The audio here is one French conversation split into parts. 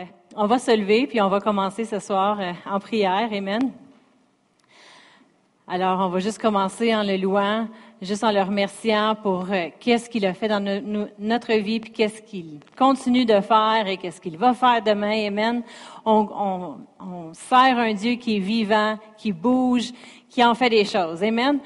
euh, on va se lever, puis on va commencer ce soir euh, en prière. Amen. Alors, on va juste commencer en le louant, juste en le remerciant pour euh, qu'est-ce qu'il a fait dans notre vie, puis qu'est-ce qu'il continue de faire et qu'est-ce qu'il va faire demain. Amen. On, on, on sert un Dieu qui est vivant, qui bouge, qui en fait des choses. Amen.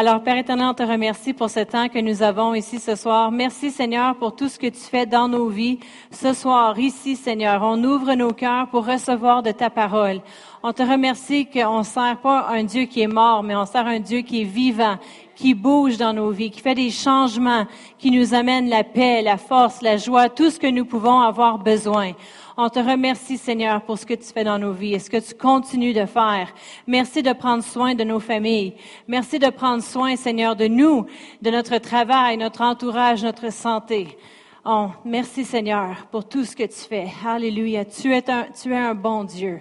Alors, Père éternel, on te remercie pour ce temps que nous avons ici ce soir. Merci, Seigneur, pour tout ce que tu fais dans nos vies. Ce soir, ici, Seigneur, on ouvre nos cœurs pour recevoir de ta parole. On te remercie qu'on ne sert pas un Dieu qui est mort, mais on sert un Dieu qui est vivant, qui bouge dans nos vies, qui fait des changements, qui nous amène la paix, la force, la joie, tout ce que nous pouvons avoir besoin. On te remercie, Seigneur, pour ce que tu fais dans nos vies et ce que tu continues de faire. Merci de prendre soin de nos familles. Merci de prendre soin, Seigneur, de nous, de notre travail, notre entourage, notre santé. Oh, merci, Seigneur, pour tout ce que tu fais. Alléluia. Tu es un, tu es un bon Dieu.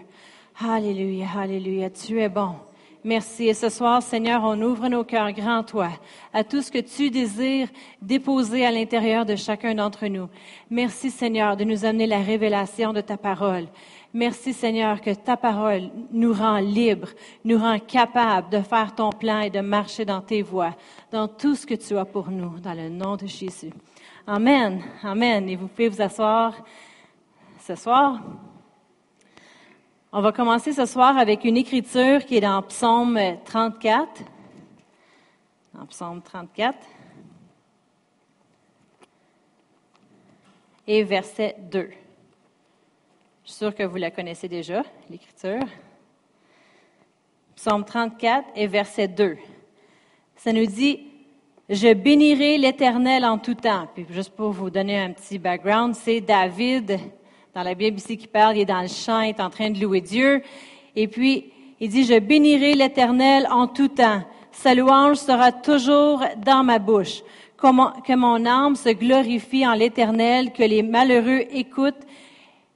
Alléluia, alléluia. Tu es bon. Merci. Et ce soir, Seigneur, on ouvre nos cœurs grand toi à tout ce que tu désires déposer à l'intérieur de chacun d'entre nous. Merci, Seigneur, de nous amener la révélation de ta parole. Merci, Seigneur, que ta parole nous rend libres, nous rend capables de faire ton plan et de marcher dans tes voies, dans tout ce que tu as pour nous, dans le nom de Jésus. Amen. Amen. Et vous pouvez vous asseoir ce soir. On va commencer ce soir avec une écriture qui est dans Psaume 34. Dans Psaume 34. Et verset 2. Je suis sûre que vous la connaissez déjà, l'écriture. Psaume 34 et verset 2. Ça nous dit, je bénirai l'Éternel en tout temps. Puis juste pour vous donner un petit background, c'est David dans la Bible ici qui parle, il est dans le champ, il est en train de louer Dieu. Et puis, il dit, je bénirai l'Éternel en tout temps. Sa louange sera toujours dans ma bouche. Que mon âme se glorifie en l'Éternel, que les malheureux écoutent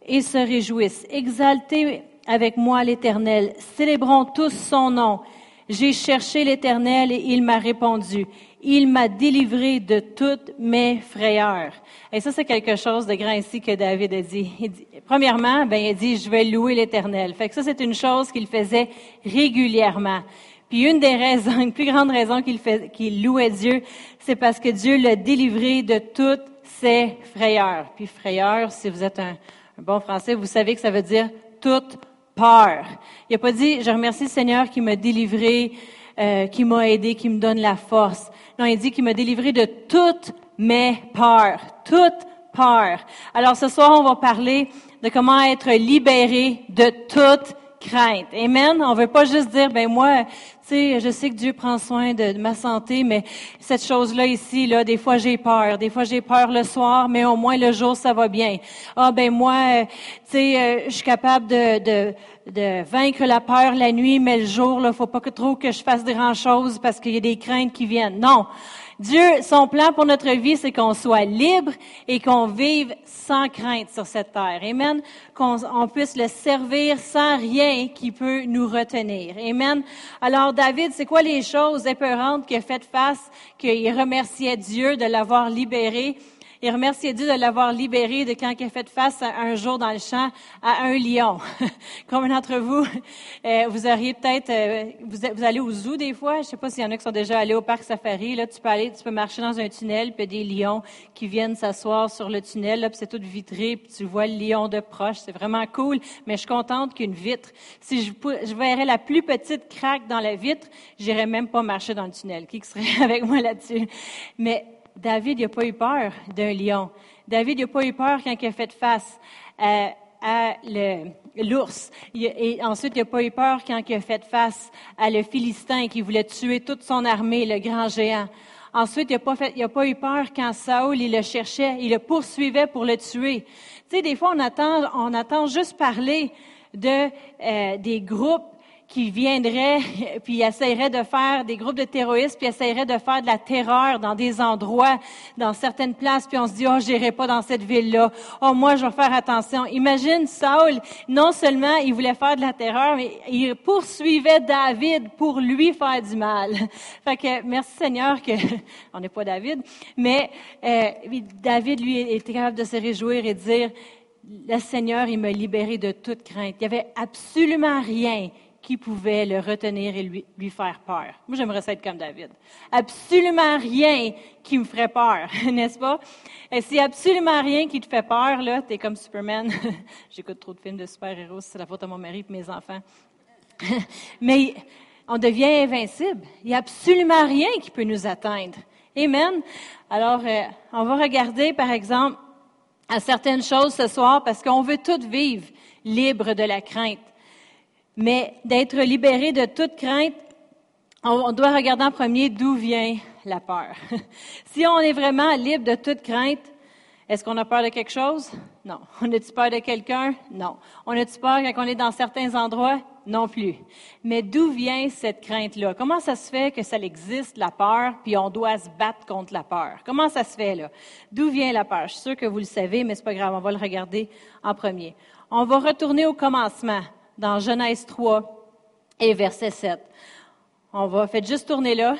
et se réjouissent. Exaltez avec moi l'Éternel. Célébrons tous son nom. J'ai cherché l'Éternel et il m'a répondu. Il m'a délivré de toutes mes frayeurs. Et ça, c'est quelque chose de grand ici que David a dit. premièrement, ben, il dit, je vais louer l'Éternel. Fait que ça, c'est une chose qu'il faisait régulièrement. Puis une des raisons, une plus grande raison qu'il qu'il louait Dieu, c'est parce que Dieu l'a délivré de toutes ses frayeurs. Puis frayeur, si vous êtes un, un bon français, vous savez que ça veut dire toute peur. Il n'a pas dit, je remercie le Seigneur qui m'a délivré, euh, qui m'a aidé, qui me donne la force. Non, il dit qu'il m'a délivré de toutes mes peurs, toutes peurs. Alors ce soir, on va parler de comment être libéré de toute crainte. Amen? On veut pas juste dire, ben moi, sais, je sais que Dieu prend soin de, ma santé, mais cette chose-là ici, là, des fois j'ai peur. Des fois j'ai peur le soir, mais au moins le jour ça va bien. Ah ben moi, euh, tu sais, euh, je suis capable de, de de vaincre la peur la nuit, mais le jour, là, faut pas que trop que je fasse grand chose parce qu'il y a des craintes qui viennent. Non. Dieu, son plan pour notre vie, c'est qu'on soit libre et qu'on vive sans crainte sur cette terre. Amen. Qu'on on puisse le servir sans rien qui peut nous retenir. Amen. Alors, David, c'est quoi les choses épeurantes qu'il a fait face, qu'il remerciait Dieu de l'avoir libéré? Il remerciait Dieu de l'avoir libéré de quand il a fait face un jour dans le champ à un lion. Comme d'entre vous, euh, vous auriez peut-être, euh, vous, allez au zoo des fois. Je sais pas s'il y en a qui sont déjà allés au parc safari. Là, tu peux aller, tu peux marcher dans un tunnel, puis des lions qui viennent s'asseoir sur le tunnel. Là, c'est tout vitré, puis tu vois le lion de proche. C'est vraiment cool. Mais je suis contente qu'une vitre. Si je, je verrais la plus petite craque dans la vitre, j'irais même pas marcher dans le tunnel. Qui serait avec moi là-dessus? Mais David n'a pas eu peur d'un lion. David n'a pas eu peur quand il a fait face à, l'ours. Et ensuite, il n'a pas eu peur quand il a fait face à le Philistin qui voulait tuer toute son armée, le grand géant. Ensuite, il n'a pas, eu peur quand Saoul, il le cherchait, il le poursuivait pour le tuer. Tu sais, des fois, on attend, on attend juste parler de, euh, des groupes qui viendraient, puis essaieraient de faire des groupes de terroristes, puis essaieraient de faire de la terreur dans des endroits, dans certaines places, puis on se dit, oh, j'irai pas dans cette ville-là. Oh, moi, je vais faire attention. Imagine Saul, non seulement il voulait faire de la terreur, mais il poursuivait David pour lui faire du mal. Fait que, merci Seigneur que, on n'est pas David, mais euh, David, lui, était capable de se réjouir et de dire, le Seigneur, il m'a libéré de toute crainte. Il n'y avait absolument rien qui pouvait le retenir et lui, lui faire peur. Moi, j'aimerais ça être comme David. Absolument rien qui me ferait peur, n'est-ce pas? Et a absolument rien qui te fait peur, là, t'es comme Superman. J'écoute trop de films de super-héros, c'est la faute à mon mari et mes enfants. Mais on devient invincible. Il n'y a absolument rien qui peut nous atteindre. Amen. Alors, euh, on va regarder, par exemple, à certaines choses ce soir parce qu'on veut toutes vivre libre de la crainte. Mais d'être libéré de toute crainte, on doit regarder en premier d'où vient la peur. si on est vraiment libre de toute crainte, est-ce qu'on a peur de quelque chose? Non. On a-tu peur de quelqu'un? Non. On a-tu peur quand on est dans certains endroits? Non plus. Mais d'où vient cette crainte-là? Comment ça se fait que ça existe, la peur, puis on doit se battre contre la peur? Comment ça se fait, là? D'où vient la peur? Je suis sûre que vous le savez, mais c'est pas grave, on va le regarder en premier. On va retourner au commencement dans Genèse 3 et verset 7. On va, faites juste tourner là,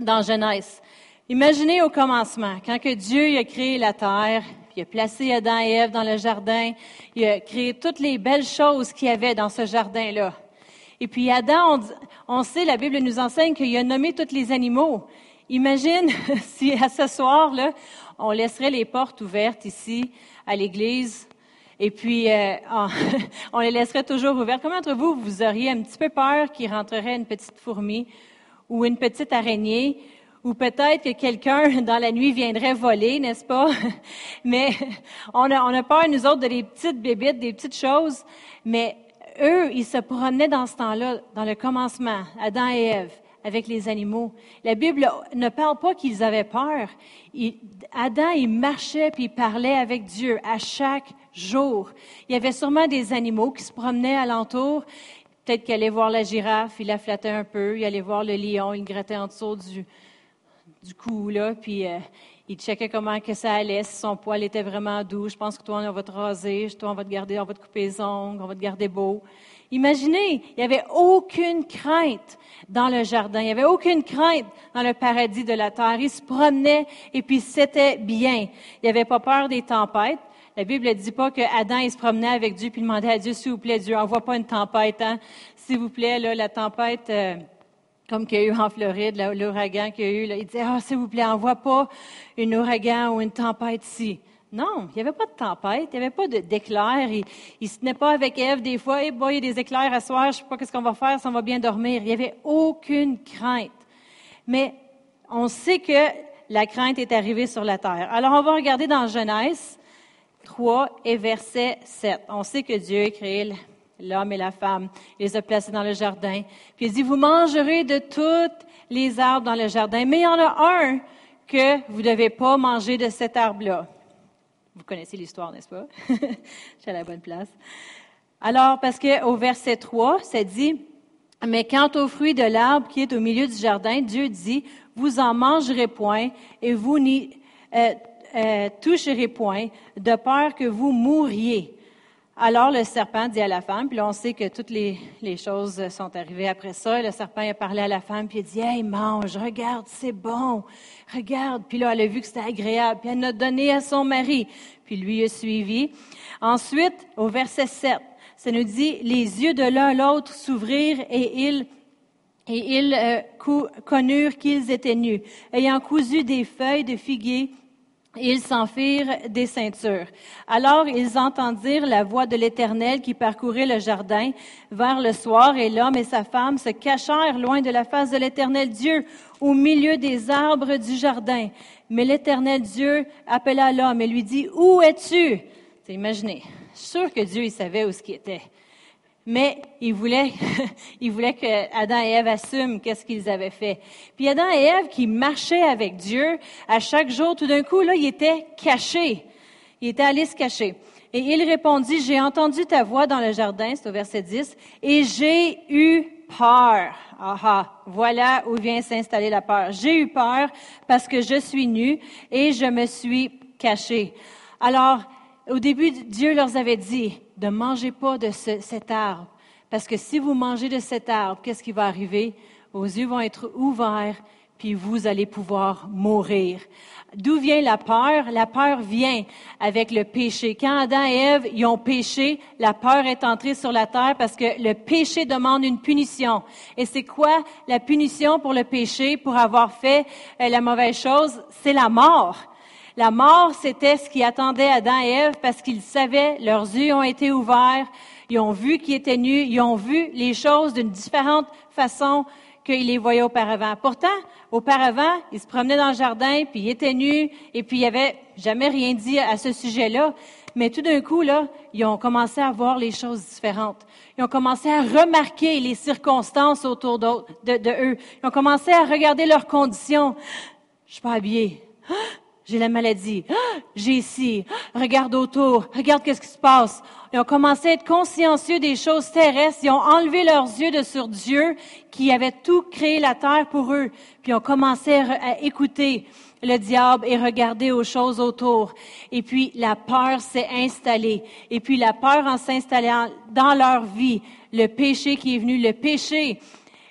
dans Genèse. Imaginez au commencement, quand que Dieu a créé la terre, il a placé Adam et Ève dans le jardin, il a créé toutes les belles choses qu'il y avait dans ce jardin-là. Et puis Adam, on, on sait, la Bible nous enseigne qu'il a nommé tous les animaux. Imagine si à ce soir-là, on laisserait les portes ouvertes ici à l'église et puis, euh, on, les laisserait toujours ouverts. Comment d'entre vous, vous auriez un petit peu peur qu'il rentrerait une petite fourmi ou une petite araignée? Ou peut-être que quelqu'un dans la nuit viendrait voler, n'est-ce pas? Mais on a, on a peur, nous autres, de des petites bébites, des petites choses. Mais eux, ils se promenaient dans ce temps-là, dans le commencement, Adam et Ève avec les animaux. La Bible ne parle pas qu'ils avaient peur. Adam, il marchait puis il parlait avec Dieu à chaque jour. Il y avait sûrement des animaux qui se promenaient alentour. Peut-être qu'il allait voir la girafe, il la flattait un peu. Il allait voir le lion, il grattait en dessous du, du cou, là, puis euh, il checkait comment que ça allait, si son poil était vraiment doux. Je pense que toi, on va te raser, toi, on va te garder, on va te couper les ongles, on va te garder beau. Imaginez, il n'y avait aucune crainte dans le jardin. Il n'y avait aucune crainte dans le paradis de la terre. Il se promenait et puis c'était bien. Il avait pas peur des tempêtes. La Bible ne dit pas que Adam il se promenait avec Dieu puis demandait à Dieu, s'il vous plaît, Dieu, envoie pas une tempête. Hein? S'il vous plaît, là, la tempête... Euh, comme qu'il y a eu en Floride, l'ouragan qu'il y a eu, là, il disait, ah, s'il vous plaît, envoie pas une ouragan ou une tempête ici. Non, il n'y avait pas de tempête, il n'y avait pas d'éclairs. Il, ne se tenait pas avec Ève des fois. Eh il y a des éclairs à soir, je ne sais pas qu'est-ce qu'on va faire, si on va bien dormir. Il n'y avait aucune crainte. Mais on sait que la crainte est arrivée sur la terre. Alors, on va regarder dans Genèse 3 et verset 7. On sait que Dieu a créé l'homme et la femme. Il les a placés dans le jardin. Puis il dit, vous mangerez de toutes les arbres dans le jardin, mais il y en a un que vous ne devez pas manger de cet arbre-là. Vous connaissez l'histoire, n'est-ce pas? Suis à la bonne place. Alors, parce qu'au verset 3, ça dit, mais quant au fruit de l'arbre qui est au milieu du jardin, Dieu dit, vous en mangerez point et vous n'y euh, euh, toucherez point, de peur que vous mouriez. Alors le serpent dit à la femme, puis là on sait que toutes les, les, choses sont arrivées après ça. Le serpent a parlé à la femme, puis il a dit, hey mange, regarde, c'est bon, regarde. Puis là elle a vu que c'était agréable, puis elle l'a donné à son mari, puis lui a suivi. Ensuite, au verset 7, ça nous dit, les yeux de l'un l'autre s'ouvrirent et ils et ils euh, connurent qu'ils étaient nus, ayant cousu des feuilles de figuier ils s'en firent des ceintures. Alors ils entendirent la voix de l'Éternel qui parcourait le jardin vers le soir, et l'homme et sa femme se cachèrent loin de la face de l'Éternel Dieu, au milieu des arbres du jardin. Mais l'Éternel Dieu appela l'homme et lui dit, Où es-tu? Imaginez, sûr que Dieu il savait où ce qui était. Mais il voulait, il voulait que Adam et Ève assument qu'est-ce qu'ils avaient fait. Puis Adam et Ève qui marchaient avec Dieu à chaque jour, tout d'un coup, là, ils étaient cachés. Ils étaient allés se cacher. Et il répondit, j'ai entendu ta voix dans le jardin, c'est au verset 10, et j'ai eu peur. Aha, voilà où vient s'installer la peur. J'ai eu peur parce que je suis nu et je me suis caché. Alors, au début, Dieu leur avait dit, ne mangez pas de cet arbre, parce que si vous mangez de cet arbre, qu'est-ce qui va arriver? Vos yeux vont être ouverts, puis vous allez pouvoir mourir. D'où vient la peur? La peur vient avec le péché. Quand Adam et Ève y ont péché, la peur est entrée sur la terre parce que le péché demande une punition. Et c'est quoi la punition pour le péché, pour avoir fait euh, la mauvaise chose? C'est la mort. La mort, c'était ce qui attendait Adam et Ève parce qu'ils savaient, leurs yeux ont été ouverts, ils ont vu qu'ils étaient nus, ils ont vu les choses d'une différente façon qu'ils les voyaient auparavant. Pourtant, auparavant, ils se promenaient dans le jardin, puis ils étaient nus, et puis il n'y avait jamais rien dit à ce sujet-là. Mais tout d'un coup, là, ils ont commencé à voir les choses différentes. Ils ont commencé à remarquer les circonstances autour de, eux. Ils ont commencé à regarder leurs conditions. Je suis pas habillé. J'ai la maladie. J'ai ici. Regarde autour. Regarde qu'est-ce qui se passe. Ils ont commencé à être consciencieux des choses terrestres. Ils ont enlevé leurs yeux de sur Dieu qui avait tout créé la terre pour eux. Puis ils ont commencé à écouter le diable et regarder aux choses autour. Et puis la peur s'est installée. Et puis la peur en s'installant dans leur vie, le péché qui est venu, le péché,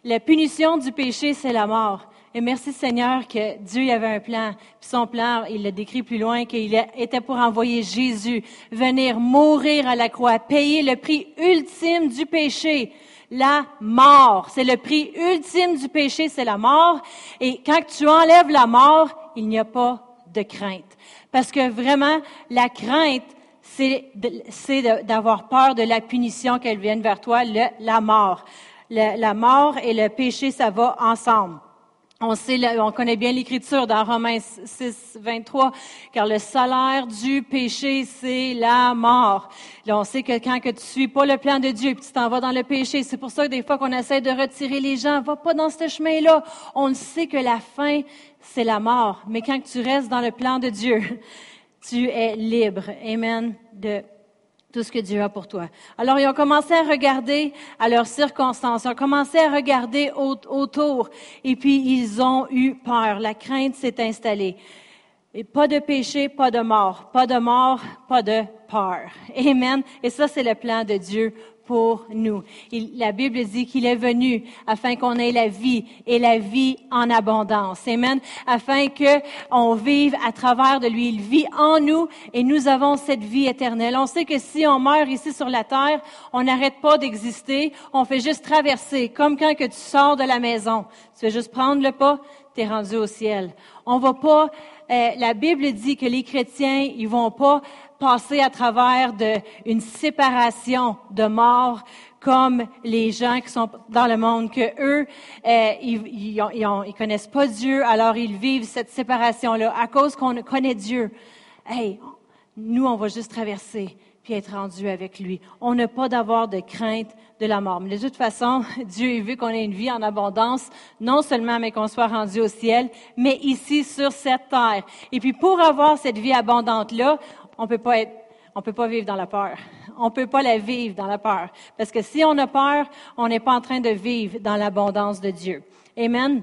la punition du péché, c'est la mort. Et merci Seigneur que Dieu avait un plan. Puis son plan, il le décrit plus loin, qu'il était pour envoyer Jésus venir mourir à la croix, payer le prix ultime du péché, la mort. C'est le prix ultime du péché, c'est la mort. Et quand tu enlèves la mort, il n'y a pas de crainte. Parce que vraiment, la crainte, c'est d'avoir peur de la punition qu'elle vienne vers toi, la mort. la mort et le péché, ça va ensemble. On sait, on connaît bien l'écriture dans Romains 6, 23, car le salaire du péché, c'est la mort. Là, on sait que quand que tu suis pas le plan de Dieu, puis tu t'en vas dans le péché, c'est pour ça que des fois qu'on essaie de retirer les gens, va pas dans ce chemin-là. On sait que la fin, c'est la mort. Mais quand tu restes dans le plan de Dieu, tu es libre. Amen. De tout ce que Dieu a pour toi. Alors, ils ont commencé à regarder à leurs circonstances, ils ont commencé à regarder autour, et puis ils ont eu peur. La crainte s'est installée. Et pas de péché, pas de mort. Pas de mort, pas de peur. Amen. Et ça, c'est le plan de Dieu pour nous. la Bible dit qu'il est venu afin qu'on ait la vie et la vie en abondance. Amen. Afin que on vive à travers de lui. Il vit en nous et nous avons cette vie éternelle. On sait que si on meurt ici sur la terre, on n'arrête pas d'exister. On fait juste traverser. Comme quand que tu sors de la maison. Tu fais juste prendre le pas, tu es rendu au ciel. On va pas, euh, la Bible dit que les chrétiens, ils vont pas passer à travers de, une séparation de mort comme les gens qui sont dans le monde, que eux, euh, ils, ils, connaissent pas Dieu, alors ils vivent cette séparation-là à cause qu'on connaît Dieu. Hey, nous, on va juste traverser puis être rendu avec lui. On n'a pas d'avoir de crainte de la mort. Mais de toute façon, Dieu a vu qu'on ait une vie en abondance, non seulement mais qu'on soit rendu au ciel, mais ici sur cette terre. Et puis pour avoir cette vie abondante-là, on peut pas être, on peut pas vivre dans la peur. On peut pas la vivre dans la peur. Parce que si on a peur, on n'est pas en train de vivre dans l'abondance de Dieu. Amen?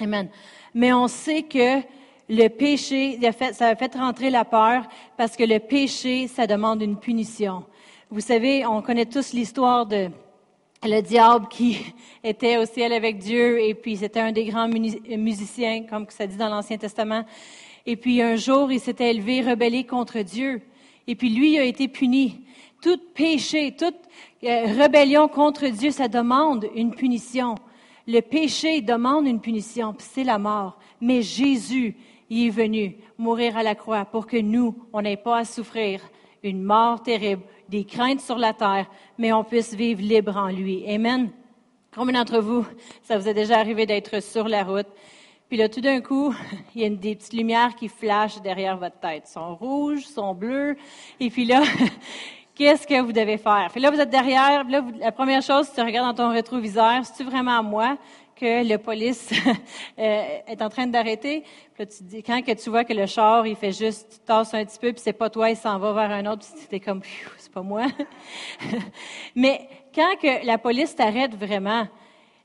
Amen. Mais on sait que le péché, ça a fait rentrer la peur parce que le péché, ça demande une punition. Vous savez, on connaît tous l'histoire de le diable qui était au ciel avec Dieu et puis c'était un des grands musiciens, comme ça dit dans l'Ancien Testament. Et puis un jour, il s'était élevé, rebellé contre Dieu. Et puis lui a été puni. Tout péché, toute euh, rébellion contre Dieu, ça demande une punition. Le péché demande une punition, c'est la mort. Mais Jésus, il est venu mourir à la croix pour que nous, on n'ait pas à souffrir une mort terrible, des craintes sur la terre, mais on puisse vivre libre en lui. Amen. Combien d'entre vous, ça vous est déjà arrivé d'être sur la route, puis là, tout d'un coup, il y a des petites lumières qui flashent derrière votre tête. Elles sont rouges, sont bleues. Et puis là, qu'est-ce que vous devez faire? Puis là, vous êtes derrière. Là, la première chose, tu regardes dans ton rétroviseur, c'est-tu vraiment moi que le police euh, est en train d'arrêter? Puis là, tu dis, quand que tu vois que le char, il fait juste, tu tasses un petit peu, puis c'est pas toi, il s'en va vers un autre, puis tu es comme, c'est pas moi. Mais quand que la police t'arrête vraiment,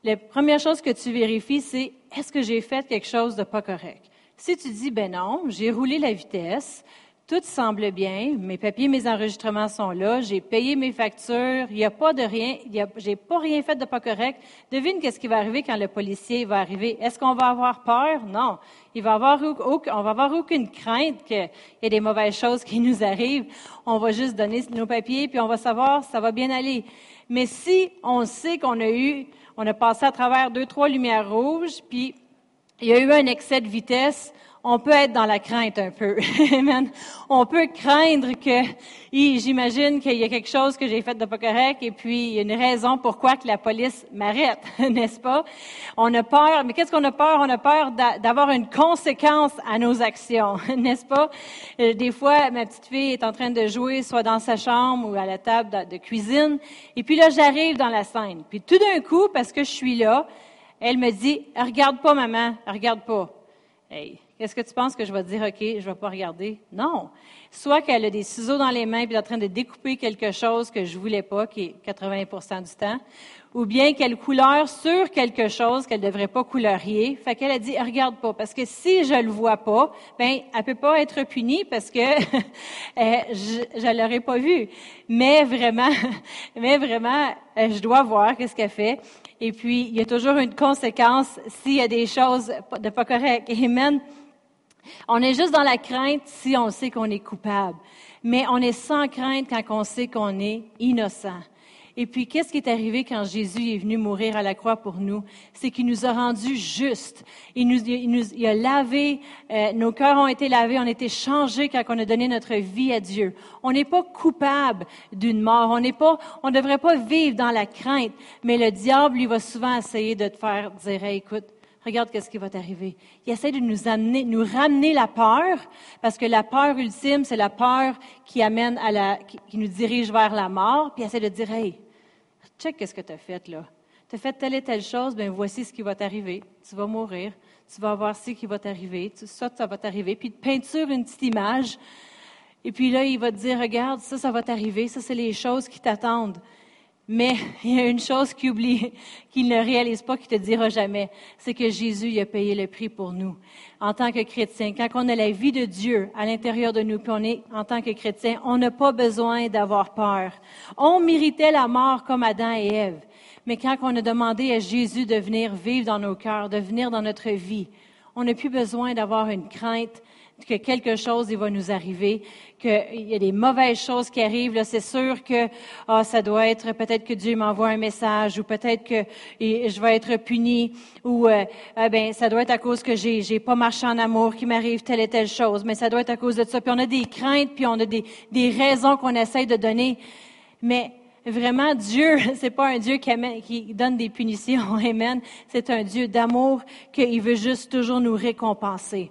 la première chose que tu vérifies, c'est est-ce que j'ai fait quelque chose de pas correct? Si tu dis, ben non, j'ai roulé la vitesse, Tout semble bien. Mes papiers, mes enregistrements sont là. J'ai payé mes factures. Il n'y a pas de rien. J'ai pas rien fait de pas correct. Devine qu'est-ce qui va arriver quand le policier va arriver. Est-ce qu'on va avoir peur? Non. Il va avoir, on va avoir aucune crainte qu'il y ait des mauvaises choses qui nous arrivent. On va juste donner nos papiers puis on va savoir ça va bien aller. Mais si on sait qu'on a eu, on a passé à travers deux, trois lumières rouges puis il y a eu un excès de vitesse, on peut être dans la crainte un peu. On peut craindre que, j'imagine qu'il y a quelque chose que j'ai fait de pas correct et puis il y a une raison pourquoi que la police m'arrête, n'est-ce pas? On a peur, mais qu'est-ce qu'on a peur? On a peur d'avoir une conséquence à nos actions, n'est-ce pas? Euh, des fois, ma petite fille est en train de jouer soit dans sa chambre ou à la table de cuisine et puis là, j'arrive dans la scène. Puis tout d'un coup, parce que je suis là, elle me dit, regarde pas maman, regarde pas. Hey, est-ce que tu penses que je vais dire, OK, je ne vais pas regarder? Non. Soit qu'elle a des ciseaux dans les mains et est en train de découper quelque chose que je voulais pas, qui est 80 du temps, ou bien qu'elle couleur sur quelque chose qu'elle ne devrait pas coulerier. Fait qu'elle a dit, regarde pas, parce que si je le vois pas, ben, elle peut pas être punie parce que euh, je, ne l'aurais pas vu. Mais vraiment, mais vraiment, euh, je dois voir qu'est-ce qu'elle fait. Et puis, il y a toujours une conséquence s'il y a des choses de pas correctes. Amen. On est juste dans la crainte si on sait qu'on est coupable. Mais on est sans crainte quand on sait qu'on est innocent. Et puis, qu'est-ce qui est arrivé quand Jésus est venu mourir à la croix pour nous? C'est qu'il nous a rendus justes. Il nous, il nous il a lavé, euh, nos cœurs ont été lavés, on a été changés quand on a donné notre vie à Dieu. On n'est pas coupable d'une mort. On n'est pas, on devrait pas vivre dans la crainte. Mais le diable, lui, va souvent essayer de te faire dire, écoute, regarde qu'est-ce qui va t'arriver. Il essaie de nous amener, nous ramener la peur, parce que la peur ultime, c'est la peur qui amène à la, qui, nous dirige vers la mort, puis il essaie de dire, hey, check qu'est-ce que tu as fait là. Tu as fait telle et telle chose, ben voici ce qui va t'arriver. Tu vas mourir, tu vas voir ce qui va t'arriver, ça, ça va t'arriver, puis te peinture une petite image, et puis là, il va te dire, regarde, ça, ça va t'arriver, ça, c'est les choses qui t'attendent. Mais il y a une chose qu'il oublie, qu'il ne réalise pas, qu'il te dira jamais, c'est que Jésus a payé le prix pour nous. En tant que chrétien, quand on a la vie de Dieu à l'intérieur de nous, puis on est en tant que chrétien, on n'a pas besoin d'avoir peur. On méritait la mort comme Adam et Ève. Mais quand on a demandé à Jésus de venir vivre dans nos cœurs, de venir dans notre vie, on n'a plus besoin d'avoir une crainte que quelque chose il va nous arriver, qu'il y a des mauvaises choses qui arrivent, c'est sûr que ah, ça doit être peut-être que Dieu m'envoie un message ou peut-être que je vais être puni ou euh, ah, ben ça doit être à cause que j'ai j'ai pas marché en amour qui m'arrive telle et telle chose, mais ça doit être à cause de ça. Puis on a des craintes, puis on a des, des raisons qu'on essaie de donner, mais Vraiment, Dieu, c'est pas un Dieu qui, qui donne des punitions, Amen. C'est un Dieu d'amour qu'il veut juste toujours nous récompenser.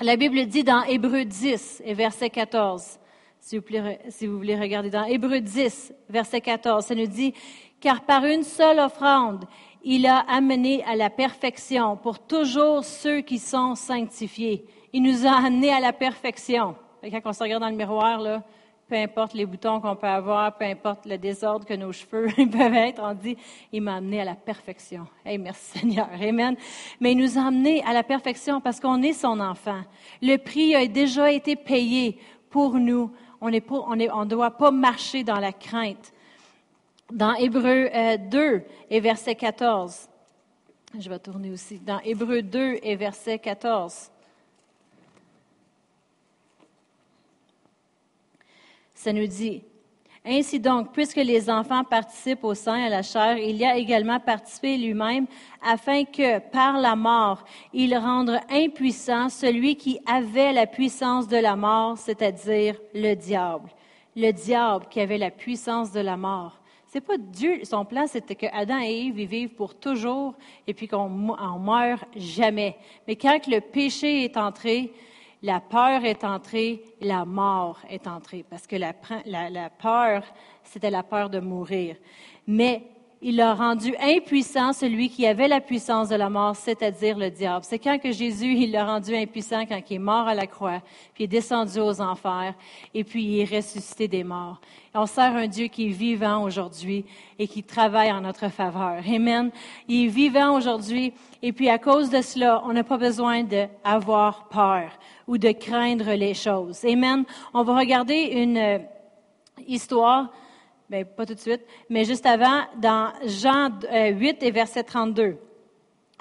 La Bible dit dans Hébreu 10 et verset 14, si vous, voulez regarder dans Hébreu 10, verset 14, ça nous dit, car par une seule offrande, il a amené à la perfection pour toujours ceux qui sont sanctifiés. Il nous a amenés à la perfection. quand on se regarde dans le miroir, là, peu importe les boutons qu'on peut avoir, peu importe le désordre que nos cheveux peuvent être, on dit, il m'a amené à la perfection. Hey, merci Seigneur. Amen. Mais il nous a amené à la perfection parce qu'on est son enfant. Le prix a déjà été payé pour nous. On ne on doit pas marcher dans la crainte. Dans Hébreu 2 euh, et verset 14, je vais tourner aussi, dans Hébreu 2 et verset 14, Ça nous dit, ainsi donc, puisque les enfants participent au sang et à la chair, il y a également participé lui-même, afin que, par la mort, il rende impuissant celui qui avait la puissance de la mort, c'est-à-dire le diable. Le diable qui avait la puissance de la mort. C'est pas Dieu, son plan, c'était que Adam et Ève vivent pour toujours et puis qu'on meurt jamais. Mais quand le péché est entré, la peur est entrée, la mort est entrée, parce que la, peur, c'était la peur de mourir. Mais il a rendu impuissant celui qui avait la puissance de la mort, c'est-à-dire le diable. C'est quand que Jésus, il l'a rendu impuissant, quand il est mort à la croix, puis il est descendu aux enfers, et puis il est ressuscité des morts. on sert un Dieu qui est vivant aujourd'hui et qui travaille en notre faveur. Amen. Il est vivant aujourd'hui, et puis à cause de cela, on n'a pas besoin d'avoir peur ou de craindre les choses. Amen. On va regarder une euh, histoire Bien, pas tout de suite, mais juste avant, dans Jean 8 euh, et verset 32.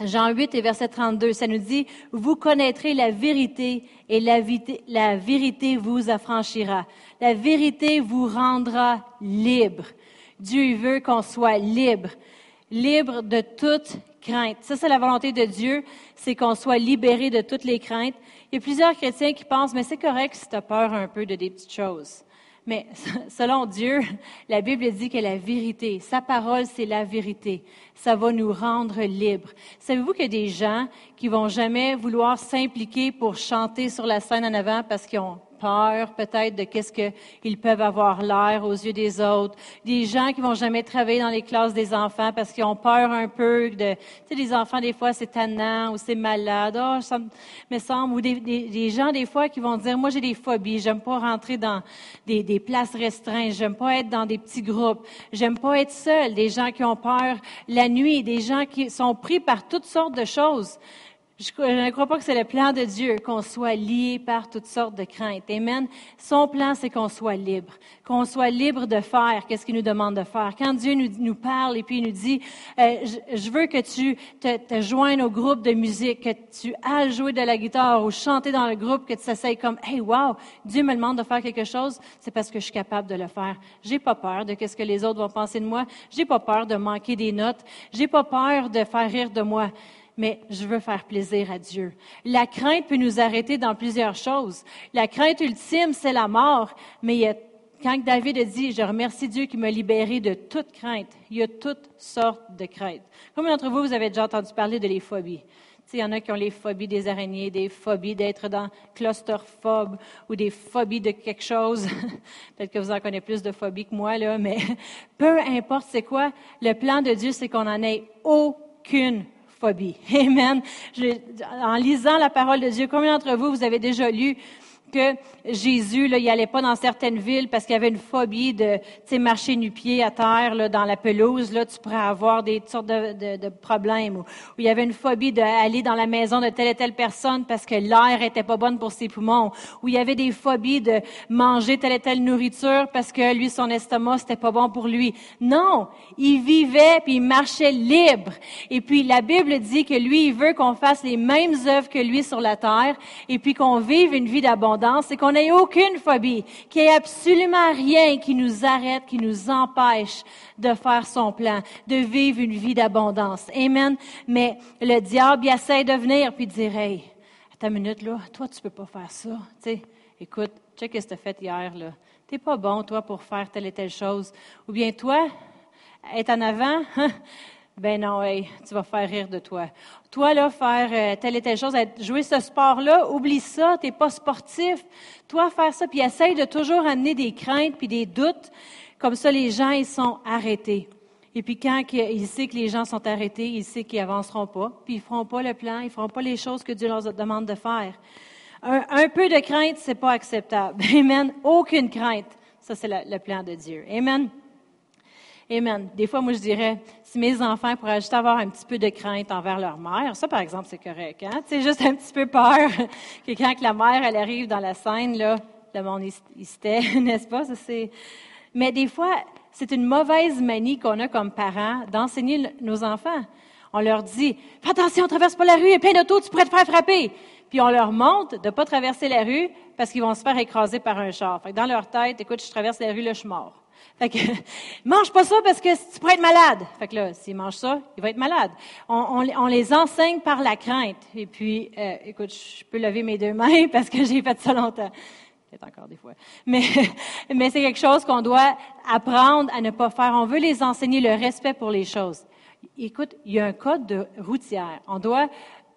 Jean 8 et verset 32, ça nous dit, vous connaîtrez la vérité et la, la vérité vous affranchira. La vérité vous rendra libre. Dieu veut qu'on soit libre, libre de toute crainte. Ça, c'est la volonté de Dieu, c'est qu'on soit libéré de toutes les craintes. Il y a plusieurs chrétiens qui pensent, mais c'est correct si tu as peur un peu de des petites choses. Mais selon Dieu, la Bible dit que la vérité, sa parole, c'est la vérité. Ça va nous rendre libres. Savez-vous qu'il y a des gens qui vont jamais vouloir s'impliquer pour chanter sur la scène en avant parce qu'ils ont peur peut-être de qu'est-ce qu'ils peuvent avoir l'air aux yeux des autres. Des gens qui vont jamais travailler dans les classes des enfants parce qu'ils ont peur un peu de, tu sais, les enfants des fois c'est tannant ou c'est malade, oh, ça me semble, ou des, des, gens des fois qui vont dire, moi j'ai des phobies, j'aime pas rentrer dans des, des places restreintes, j'aime pas être dans des petits groupes, j'aime pas être seul. Des gens qui ont peur la nuit, des gens qui sont pris par toutes sortes de choses. Je ne crois pas que c'est le plan de Dieu qu'on soit lié par toutes sortes de craintes. Amen. Son plan, c'est qu'on soit libre, qu'on soit libre de faire qu'est-ce qu'il nous demande de faire. Quand Dieu nous, nous parle et puis il nous dit, euh, je, veux que tu te, te, joignes au groupe de musique, que tu ailles jouer de la guitare ou chanter dans le groupe, que tu t'essayes comme, hey, wow, Dieu me demande de faire quelque chose, c'est parce que je suis capable de le faire. J'ai pas peur de qu'est-ce que les autres vont penser de moi. J'ai pas peur de manquer des notes. J'ai pas peur de faire rire de moi mais je veux faire plaisir à Dieu. La crainte peut nous arrêter dans plusieurs choses. La crainte ultime, c'est la mort, mais quand David a dit, je remercie Dieu qui m'a libéré de toute crainte, il y a toutes sortes de craintes. Combien d'entre vous, vous avez déjà entendu parler de les phobies? Il y en a qui ont les phobies des araignées, des phobies d'être dans claustrophobe ou des phobies de quelque chose. Peut-être que vous en connaissez plus de phobies que moi, là, mais peu importe c'est quoi, le plan de Dieu, c'est qu'on n'en ait aucune Amen. en lisant la parole de Dieu, combien d'entre vous, vous avez déjà lu que Jésus, là, il allait pas dans certaines villes parce qu'il avait une phobie de, tu marcher nu-pied à terre, là, dans la pelouse, là, tu pourrais avoir des sortes de, de, problèmes. Ou, il y avait une phobie d'aller dans la maison de telle et telle personne parce que l'air était pas bon pour ses poumons. Ou il y avait des phobies de manger telle et telle nourriture parce que lui, son estomac, c'était pas bon pour lui. Non! Il vivait puis il marchait libre. Et puis, la Bible dit que lui, il veut qu'on fasse les mêmes œuvres que lui sur la terre et puis qu'on vive une vie d'abondance c'est qu'on n'ait aucune phobie, qu'il n'y ait absolument rien qui nous arrête, qui nous empêche de faire son plan, de vivre une vie d'abondance. Amen. Mais le diable, il essaie de venir puis de dire, hey, ta minute là, toi, tu peux pas faire ça. Tu sais, écoute, check ce que tu as fait hier, là. T'es pas bon, toi, pour faire telle et telle chose. Ou bien toi, être en avant, ben non, hey, tu vas faire rire de toi. Toi, là, faire euh, telle et telle chose, jouer ce sport-là, oublie ça, t'es pas sportif. Toi, faire ça, puis essaye de toujours amener des craintes puis des doutes. Comme ça, les gens, ils sont arrêtés. Et puis quand il sait que les gens sont arrêtés, il sait qu'ils avanceront pas, puis ils feront pas le plan, ils feront pas les choses que Dieu leur demande de faire. Un, un peu de crainte, c'est pas acceptable. Amen. Aucune crainte. Ça, c'est le plan de Dieu. Amen. Amen. Des fois, moi, je dirais, si mes enfants pourraient juste avoir un petit peu de crainte envers leur mère, ça, par exemple, c'est correct. Hein? C'est juste un petit peu peur que quand la mère, elle arrive dans la scène, là, le monde, il, se tait, n'est-ce pas? Ça. Mais des fois, c'est une mauvaise manie qu'on a comme parents d'enseigner nos enfants. On leur dit, fais attention, traverse pas la rue, il y a plein d'autos, tu pourrais te faire frapper. Puis on leur montre de ne pas traverser la rue parce qu'ils vont se faire écraser par un char. Fait dans leur tête, écoute, je traverse la rue, là, je suis mort. Fait que, mange pas ça parce que tu pourrais être malade. Fait que là, s'il mange ça, il va être malade. On, on, les enseigne par la crainte. Et puis, euh, écoute, je peux lever mes deux mains parce que j'ai fait ça longtemps. Peut-être encore des fois. Mais, mais c'est quelque chose qu'on doit apprendre à ne pas faire. On veut les enseigner le respect pour les choses. Écoute, il y a un code de routière. On doit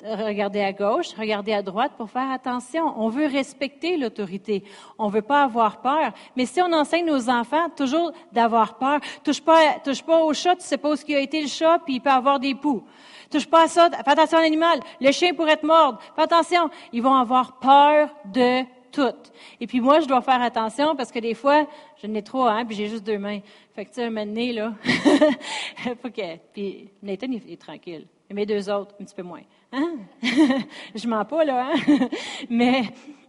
regarder à gauche, regarder à droite pour faire attention. On veut respecter l'autorité. On veut pas avoir peur. Mais si on enseigne nos enfants toujours d'avoir peur, touche pas, touche pas au chat, tu sais pas où a été le chat, puis il peut avoir des poux. Touche pas à ça, fais attention à l'animal. Le chien pourrait te mordre. Fais attention. Ils vont avoir peur de tout. Et puis moi, je dois faire attention parce que des fois, je n'ai trop, hein, puis j'ai juste deux mains. Fait que tu sais, un moment donné, là, faut que... Puis Nathan, il est tranquille. Mes deux autres, un petit peu moins. Hein? je mens pas, là, hein? mais,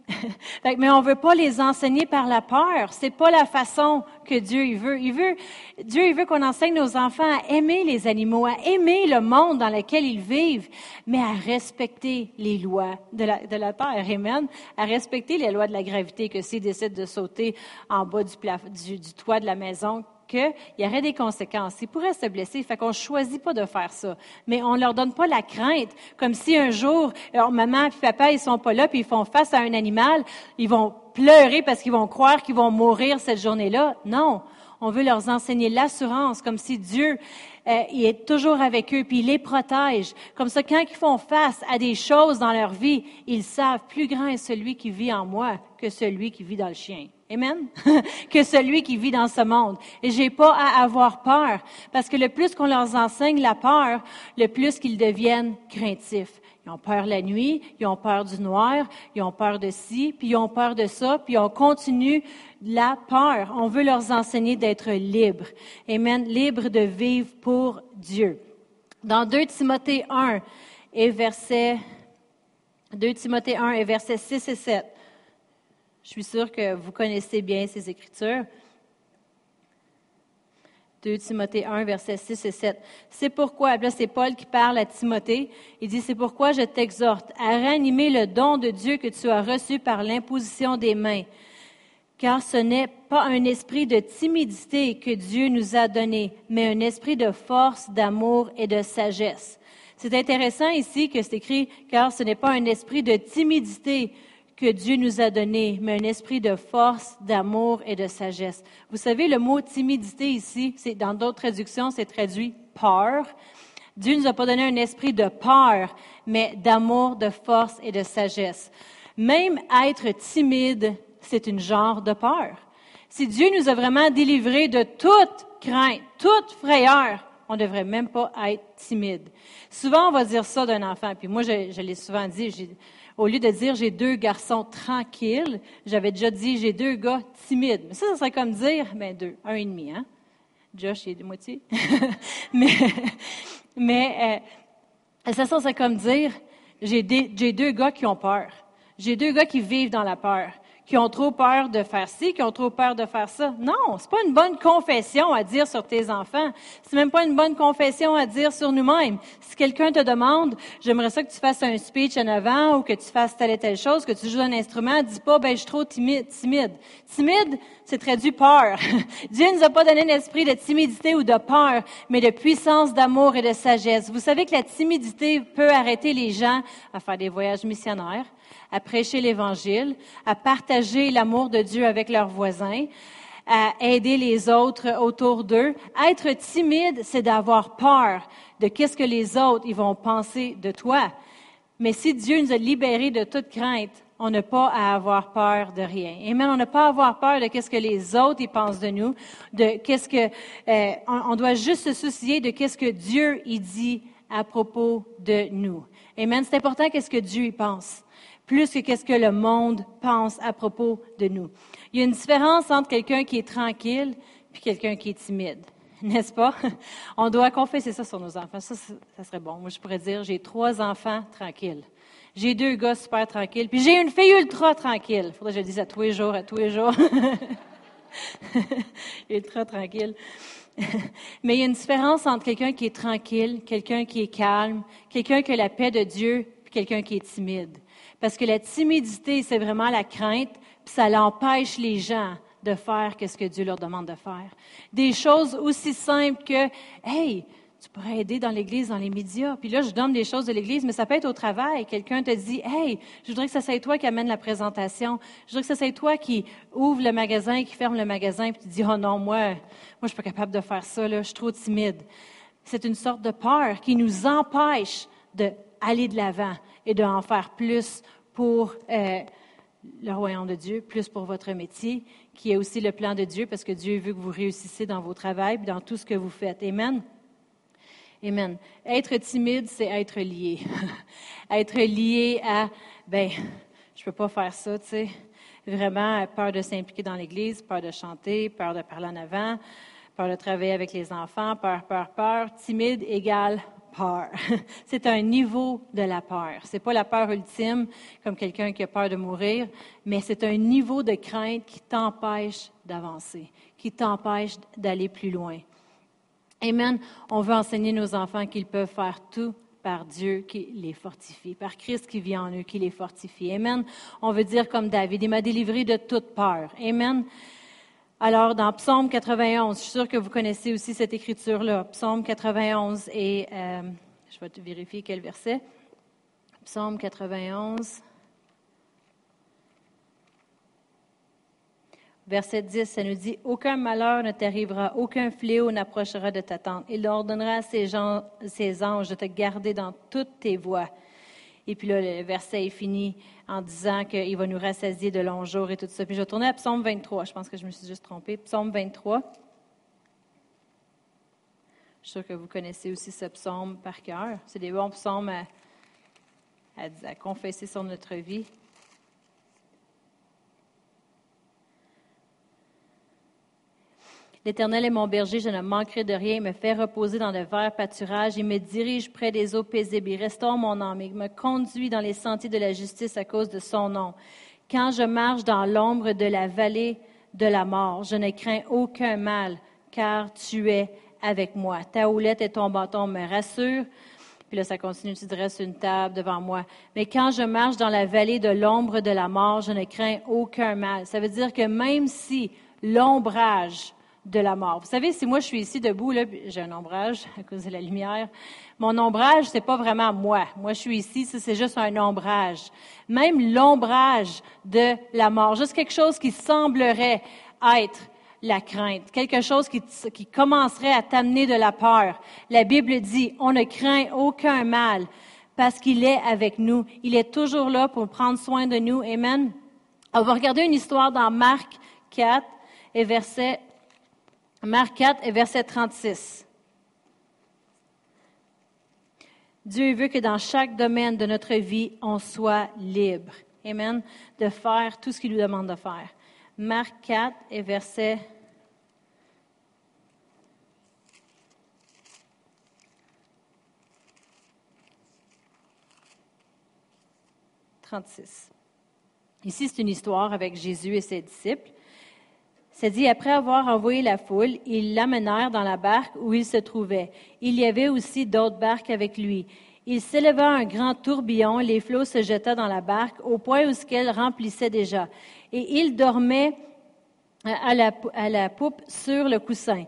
mais on veut pas les enseigner par la peur. C'est pas la façon que Dieu il veut. Il veut, Dieu il veut qu'on enseigne nos enfants à aimer les animaux, à aimer le monde dans lequel ils vivent, mais à respecter les lois de la, de la terre. Amen. À respecter les lois de la gravité, que s'ils décident de sauter en bas du, du, du toit de la maison, qu'il y aurait des conséquences. Ils pourraient se blesser, fait qu'on choisit pas de faire ça. Mais on leur donne pas la crainte, comme si un jour, alors, maman et papa, ils sont pas là, puis ils font face à un animal, ils vont pleurer parce qu'ils vont croire qu'ils vont mourir cette journée-là. Non. On veut leur enseigner l'assurance, comme si Dieu euh, est toujours avec eux, puis il les protège. Comme ça, quand ils font face à des choses dans leur vie, ils savent, plus grand est celui qui vit en moi que celui qui vit dans le chien. Amen. que celui qui vit dans ce monde. Et j'ai pas à avoir peur, parce que le plus qu'on leur enseigne la peur, le plus qu'ils deviennent craintifs. Ils ont peur la nuit, ils ont peur du noir, ils ont peur de ci, puis ils ont peur de ça, puis on continue la peur. On veut leur enseigner d'être libres. Amen. Libres de vivre pour Dieu. Dans 2 Timothée 1 et verset 2 Timothée 1 et versets 6 et 7. Je suis sûre que vous connaissez bien ces Écritures. 2 Timothée 1, versets 6 et 7. C'est pourquoi, là c'est Paul qui parle à Timothée, il dit, c'est pourquoi je t'exhorte à ranimer le don de Dieu que tu as reçu par l'imposition des mains, car ce n'est pas un esprit de timidité que Dieu nous a donné, mais un esprit de force, d'amour et de sagesse. C'est intéressant ici que c'est écrit, car ce n'est pas un esprit de timidité que Dieu nous a donné, mais un esprit de force, d'amour et de sagesse. Vous savez, le mot timidité ici, c'est dans d'autres traductions, c'est traduit peur. Dieu nous a pas donné un esprit de peur, mais d'amour, de force et de sagesse. Même être timide, c'est une genre de peur. Si Dieu nous a vraiment délivrés de toute crainte, toute frayeur, on ne devrait même pas être timide. Souvent, on va dire ça d'un enfant, puis moi, je, je l'ai souvent dit, au lieu de dire j'ai deux garçons tranquilles, j'avais déjà dit j'ai deux gars timides. Mais ça, ça serait comme dire, ben deux, un et demi, hein? Josh, est de moitié. mais mais euh, ça, ça serait comme dire j'ai deux gars qui ont peur. J'ai deux gars qui vivent dans la peur qui ont trop peur de faire ci, qui ont trop peur de faire ça. Non, c'est pas une bonne confession à dire sur tes enfants. C'est même pas une bonne confession à dire sur nous-mêmes. Si quelqu'un te demande, j'aimerais ça que tu fasses un speech en avant ou que tu fasses telle et telle chose, que tu joues un instrument, dis pas, ben, je suis trop timide. Timide, c'est traduit peur. Dieu nous a pas donné un esprit de timidité ou de peur, mais de puissance, d'amour et de sagesse. Vous savez que la timidité peut arrêter les gens à faire des voyages missionnaires à prêcher l'Évangile, à partager l'amour de Dieu avec leurs voisins, à aider les autres autour d'eux. Être timide, c'est d'avoir peur de qu'est-ce que les autres ils vont penser de toi. Mais si Dieu nous a libérés de toute crainte, on n'a pas à avoir peur de rien. Et même on n'a pas à avoir peur de qu'est-ce que les autres ils pensent de nous, de qu'est-ce que euh, on, doit juste se soucier de qu'est-ce que Dieu il dit à propos de nous. Amen. C'est important qu'est-ce que Dieu y pense plus que qu'est-ce que le monde pense à propos de nous. Il y a une différence entre quelqu'un qui est tranquille et quelqu'un qui est timide. N'est-ce pas? On doit confesser ça sur nos enfants. Ça, ça serait bon. Moi, je pourrais dire, j'ai trois enfants tranquilles. J'ai deux gars super tranquilles. Puis j'ai une fille ultra tranquille. Il faudrait que je le dise à tous les jours, à tous les jours. ultra tranquille. Mais il y a une différence entre quelqu'un qui est tranquille, quelqu'un qui est calme, quelqu'un qui a la paix de Dieu, puis quelqu'un qui est timide. Parce que la timidité, c'est vraiment la crainte, puis ça l'empêche les gens de faire ce que Dieu leur demande de faire. Des choses aussi simples que, hey, tu pourrais aider dans l'Église, dans les médias. Puis là, je donne des choses de l'Église, mais ça peut être au travail. Quelqu'un te dit, hey, je voudrais que ça soit toi qui amène la présentation. Je voudrais que ça soit toi qui ouvre le magasin, qui ferme le magasin. Puis tu dis, oh non, moi, moi, je suis pas capable de faire ça, là. Je suis trop timide. C'est une sorte de peur qui nous empêche de aller de l'avant et d'en faire plus pour euh, le royaume de Dieu, plus pour votre métier, qui est aussi le plan de Dieu, parce que Dieu veut que vous réussissiez dans vos travails, dans tout ce que vous faites. Amen. Amen. Être timide, c'est être lié. être lié à, ben, je peux pas faire ça, tu sais. Vraiment, peur de s'impliquer dans l'Église, peur de chanter, peur de parler en avant, peur de travailler avec les enfants, peur, peur, peur. Timide égale peur. C'est un niveau de la peur. C'est pas la peur ultime, comme quelqu'un qui a peur de mourir, mais c'est un niveau de crainte qui t'empêche d'avancer, qui t'empêche d'aller plus loin. Amen. On veut enseigner nos enfants qu'ils peuvent faire tout par Dieu qui les fortifie, par Christ qui vit en eux, qui les fortifie. Amen. On veut dire comme David, il m'a délivré de toute peur. Amen. Alors, dans Psaume 91, je suis sûre que vous connaissez aussi cette écriture-là. Psaume 91 et euh, je vais vérifier quel verset. Psaume 91. Verset 10, ça nous dit Aucun malheur ne t'arrivera, aucun fléau n'approchera de ta tente. Il ordonnera à ses, ses anges de te garder dans toutes tes voies. Et puis là, le verset est fini en disant qu'il va nous rassasier de longs jours et tout ça. Puis je vais tourner à Psaume 23. Je pense que je me suis juste trompée. Psaume 23. Je suis sûre que vous connaissez aussi ce psaume par cœur. C'est des bons psaumes à, à confesser sur notre vie. L'Éternel est mon berger, je ne manquerai de rien. Il me fait reposer dans de verts pâturages. Il me dirige près des eaux paisibles. Il restaure mon âme. Il me conduit dans les sentiers de la justice à cause de son nom. Quand je marche dans l'ombre de la vallée de la mort, je ne crains aucun mal, car tu es avec moi. Ta houlette et ton bâton me rassurent. Puis là, ça continue, tu dresses une table devant moi. Mais quand je marche dans la vallée de l'ombre de la mort, je ne crains aucun mal. Ça veut dire que même si l'ombrage de la mort. Vous savez, si moi je suis ici debout, là, j'ai un ombrage à cause de la lumière. Mon ombrage, c'est pas vraiment moi. Moi, je suis ici, c'est juste un ombrage. Même l'ombrage de la mort, juste quelque chose qui semblerait être la crainte, quelque chose qui, qui commencerait à t'amener de la peur. La Bible dit, on ne craint aucun mal parce qu'il est avec nous. Il est toujours là pour prendre soin de nous. Amen. On va regarder une histoire dans Marc 4 et verset Marc 4 et verset 36. Dieu veut que dans chaque domaine de notre vie, on soit libre. Amen. De faire tout ce qu'il nous demande de faire. Marc 4 et verset 36. Ici, c'est une histoire avec Jésus et ses disciples. C'est dit, après avoir envoyé la foule, ils l'amenèrent dans la barque où il se trouvait. Il y avait aussi d'autres barques avec lui. Il s'éleva un grand tourbillon, les flots se jetaient dans la barque au point où ce qu'elle remplissait déjà. Et il dormait à la, à la poupe sur le coussin.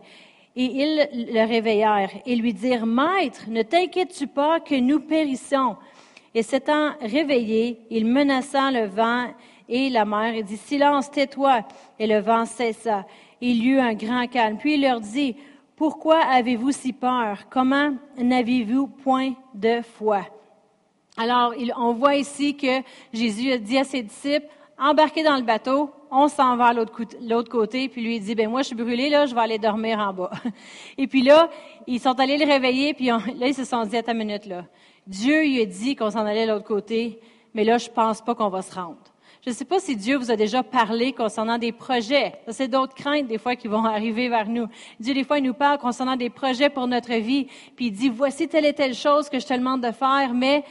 Et ils le réveillèrent et lui dirent, Maître, ne t'inquiètes-tu pas que nous périssons? Et s'étant réveillé, il menaça le vent et la mer dit, Silence, tais-toi. Et le vent cessa. Il y eut un grand calme. Puis il leur dit, Pourquoi avez-vous si peur? Comment n'avez-vous point de foi? Alors, on voit ici que Jésus a dit à ses disciples, embarquez dans le bateau, on s'en va à l'autre côté, puis lui il dit, ben moi je suis brûlé, là, je vais aller dormir en bas. Et puis là, ils sont allés le réveiller, puis là, ils se sont dit, à ta minute, là, Dieu lui a dit qu'on s'en allait à l'autre côté, mais là, je pense pas qu'on va se rendre. Je ne sais pas si Dieu vous a déjà parlé concernant des projets. C'est d'autres craintes des fois qui vont arriver vers nous. Dieu, des fois, il nous parle concernant des projets pour notre vie, puis il dit, voici telle et telle chose que je te demande de faire, mais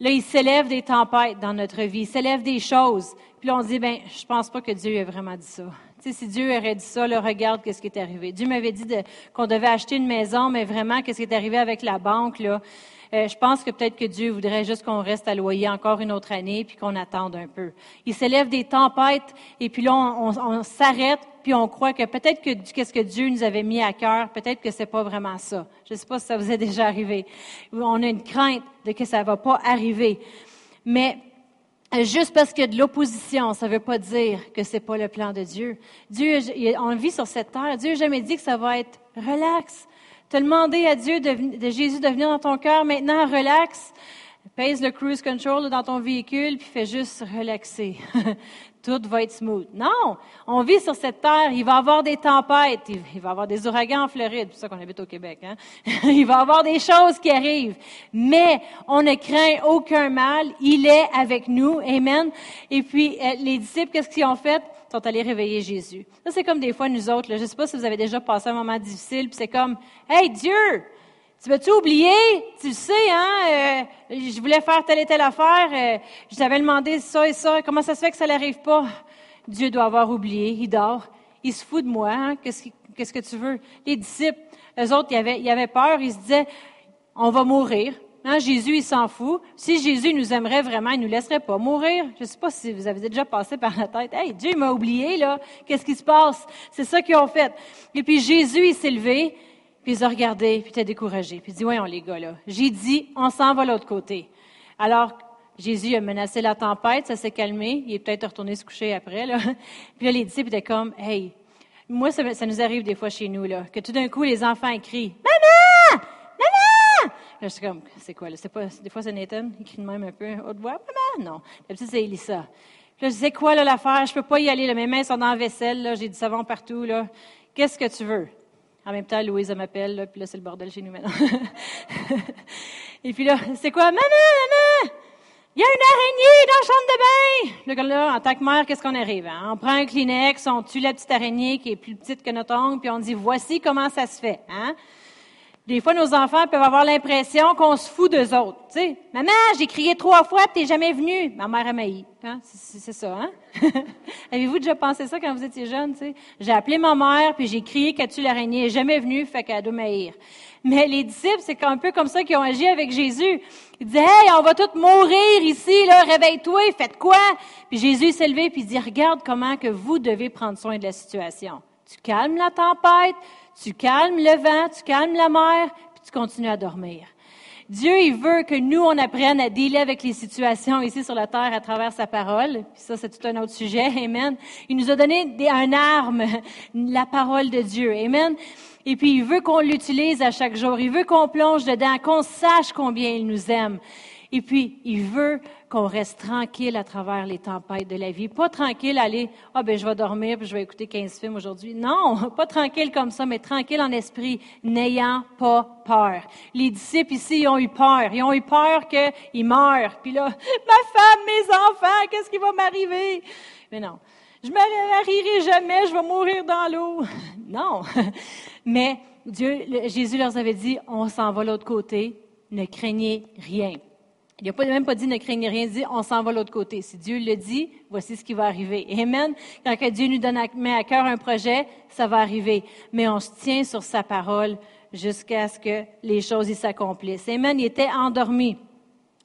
là, il s'élève des tempêtes dans notre vie, il s'élève des choses. Puis là, on dit, ben, je pense pas que Dieu ait vraiment dit ça. Tu si Dieu aurait dit ça, là, regarde qu'est-ce qui est arrivé. Dieu m'avait dit qu'on devait acheter une maison, mais vraiment, qu'est-ce qui est arrivé avec la banque, là? Euh, je pense que peut-être que Dieu voudrait juste qu'on reste à loyer encore une autre année, puis qu'on attende un peu. Il s'élève des tempêtes, et puis là, on, s'arrête, puis on croit que peut-être que qu'est-ce que Dieu nous avait mis à cœur, peut-être que c'est pas vraiment ça. Je ne sais pas si ça vous est déjà arrivé. On a une crainte de que ça va pas arriver. Mais euh, Juste parce qu'il y a de l'opposition, ça ne veut pas dire que c'est pas le plan de Dieu. Dieu, on vit sur cette terre. Dieu n'a jamais dit que ça va être relax. Tu as demandé à Dieu, de, Jésus, de venir dans ton cœur. Maintenant, relax. Pèse le cruise control dans ton véhicule, puis fais juste relaxer. Tout va être smooth. Non, on vit sur cette terre, il va y avoir des tempêtes, il va y avoir des ouragans en Floride, c'est pour ça qu'on habite au Québec. Hein? il va y avoir des choses qui arrivent, mais on ne craint aucun mal, il est avec nous. Amen. Et puis, euh, les disciples, qu'est-ce qu'ils ont fait? Sont allés réveiller Jésus. Ça, c'est comme des fois nous autres. Je ne sais pas si vous avez déjà passé un moment difficile, puis c'est comme, Hey Dieu, tu vas-tu oublier? Tu le sais, hein? Euh, je voulais faire telle et telle affaire. Euh, je t'avais demandé ça et ça. Comment ça se fait que ça n'arrive pas? Dieu doit avoir oublié. Il dort. Il se fout de moi. Hein? Qu'est-ce, que tu veux? Les disciples, eux autres, ils ils avaient peur. Ils se disaient, on va mourir. Hein? Jésus, il s'en fout. Si Jésus nous aimerait vraiment, il nous laisserait pas mourir. Je ne sais pas si vous avez déjà passé par la tête. Hey, Dieu m'a oublié, là. Qu'est-ce qui se passe? C'est ça qu'ils ont fait. Et puis Jésus, il s'est levé. Puis ils ont regardé, puis t'es découragé. Puis il dit, voyons les gars, là. J'ai dit, on s'en va l'autre côté. Alors, Jésus a menacé la tempête, ça s'est calmé. Il est peut-être retourné se coucher après, là. Puis là, les disciples étaient comme, hey, moi, ça, nous arrive des fois chez nous, là, que tout d'un coup, les enfants crient, Maman! Là, je suis comme, c'est quoi, là? C'est pas, des fois, c'est Nathan, il crie de même un peu, haute voix, Maman! Non. D'habitude, c'est Elissa. Puis là, je disais, quoi, là, l'affaire? Je peux pas y aller, là. Mes mains sont dans la vaisselle, là. J'ai du savon partout, là. Qu'est-ce que tu veux? En même temps, Louise m'appelle, puis là, c'est le bordel chez nous maintenant. et puis là, c'est quoi? Maman, maman! Il y a une araignée dans la chambre de bain! Gars là, en tant que mère, qu'est-ce qu'on arrive? Hein? On prend un Kleenex, on tue la petite araignée qui est plus petite que notre ongle, puis on dit, voici comment ça se fait. Hein? Des fois, nos enfants peuvent avoir l'impression qu'on se fout d'eux autres. Tu sais, maman, j'ai crié trois fois, tu t'es jamais venue. Ma mère a mailli. Hein? C'est ça, hein? Avez-vous déjà pensé ça quand vous étiez jeune? Tu? J'ai appelé ma mère, puis j'ai crié qu'as-tu l'araignée? Elle jamais venue, fait qu'elle doit maillir. Mais les disciples, c'est un peu comme ça qu'ils ont agi avec Jésus. Ils disaient, hey, on va tous mourir ici, là, réveille-toi, faites quoi? Puis Jésus s'est levé, puis il dit, regarde comment que vous devez prendre soin de la situation. Tu calmes la tempête, tu calmes le vent, tu calmes la mer, puis tu continues à dormir. Dieu, il veut que nous, on apprenne à dealer avec les situations ici sur la terre à travers sa parole. Puis ça, c'est tout un autre sujet. Amen. Il nous a donné des, un arme, la parole de Dieu. Amen. Et puis, il veut qu'on l'utilise à chaque jour. Il veut qu'on plonge dedans, qu'on sache combien il nous aime. Et puis, il veut qu'on reste tranquille à travers les tempêtes de la vie. Pas tranquille, aller, ah ben je vais dormir puis je vais écouter 15 films aujourd'hui. Non, pas tranquille comme ça, mais tranquille en esprit, n'ayant pas peur. Les disciples ici, ils ont eu peur. Ils ont eu peur qu'ils meurent. Puis là, ma femme, mes enfants, qu'est-ce qui va m'arriver? Mais non. Je ne marierai jamais, je vais mourir dans l'eau. Non. Mais Dieu, Jésus leur avait dit, on s'en va l'autre côté, ne craignez rien. Il n'a même pas dit ne craignez rien, il dit on s'en va l'autre côté. Si Dieu le dit, voici ce qui va arriver. Amen. Quand Dieu nous donne à, met à cœur un projet, ça va arriver. Mais on se tient sur sa parole jusqu'à ce que les choses s'accomplissent. Amen. Il était endormi.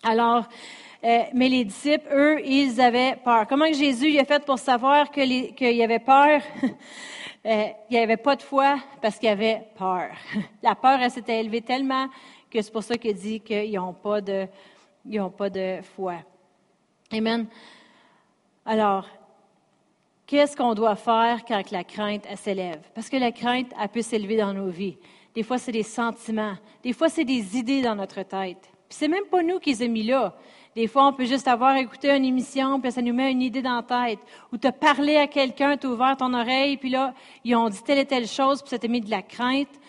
Alors, euh, mais les disciples, eux, ils avaient peur. Comment Jésus il a fait pour savoir qu'il y avait peur? euh, il n'y avait pas de foi parce qu'il avait peur. La peur, elle s'était élevée tellement que c'est pour ça qu'il dit qu'ils n'ont pas de ils n'ont pas de foi. Amen. Alors, qu'est-ce qu'on doit faire quand la crainte s'élève? Parce que la crainte, elle peut s'élever dans nos vies. Des fois, c'est des sentiments. Des fois, c'est des idées dans notre tête. Puis c'est même pas nous qui les avons mis là. Des fois, on peut juste avoir écouté une émission, puis ça nous met une idée dans la tête. Ou te parler à quelqu'un, tu ouvert ton oreille, puis là, ils ont dit telle et telle chose, puis ça t'a mis de la crainte.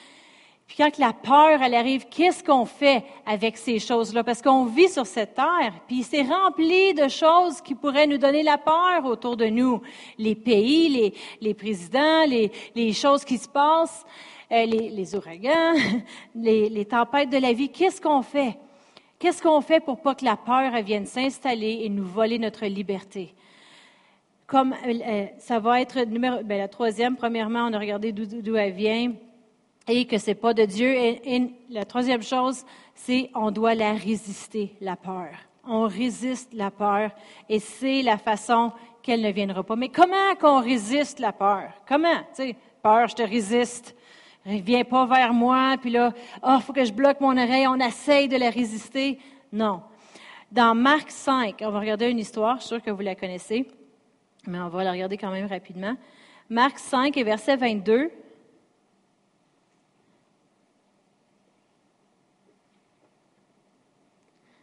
Puis quand la peur, elle arrive, qu'est-ce qu'on fait avec ces choses-là? Parce qu'on vit sur cette terre, puis c'est rempli de choses qui pourraient nous donner la peur autour de nous. Les pays, les, les présidents, les, les choses qui se passent, euh, les, les, ouragans, les, les, tempêtes de la vie. Qu'est-ce qu'on fait? Qu'est-ce qu'on fait pour pas que la peur vienne s'installer et nous voler notre liberté? Comme euh, euh, ça va être numéro, ben, la troisième, premièrement, on a regardé d'où elle vient et que c'est pas de Dieu. Et, la troisième chose, c'est on doit la résister, la peur. On résiste la peur et c'est la façon qu'elle ne viendra pas. Mais comment qu'on résiste la peur? Comment? Tu sais, peur, je te résiste. Viens pas vers moi, puis là, oh, faut que je bloque mon oreille, on essaye de la résister. Non. Dans Marc 5, on va regarder une histoire, je suis sûre que vous la connaissez, mais on va la regarder quand même rapidement. Marc 5 et verset 22.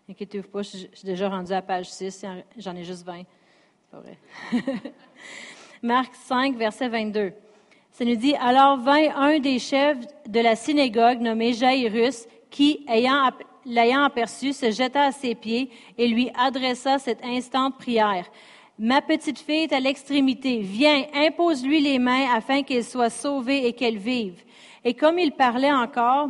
Inquiétez-vous pas, je suis déjà rendu à page 6, j'en ai juste 20. C'est pas vrai. Marc 5, verset 22. Ça nous dit, alors vint un des chefs de la synagogue nommé Jairus, qui, ayant, l'ayant aperçu, se jeta à ses pieds et lui adressa cette instante prière. Ma petite fille est à l'extrémité. Viens, impose-lui les mains afin qu'elle soit sauvée et qu'elle vive. Et comme il parlait encore,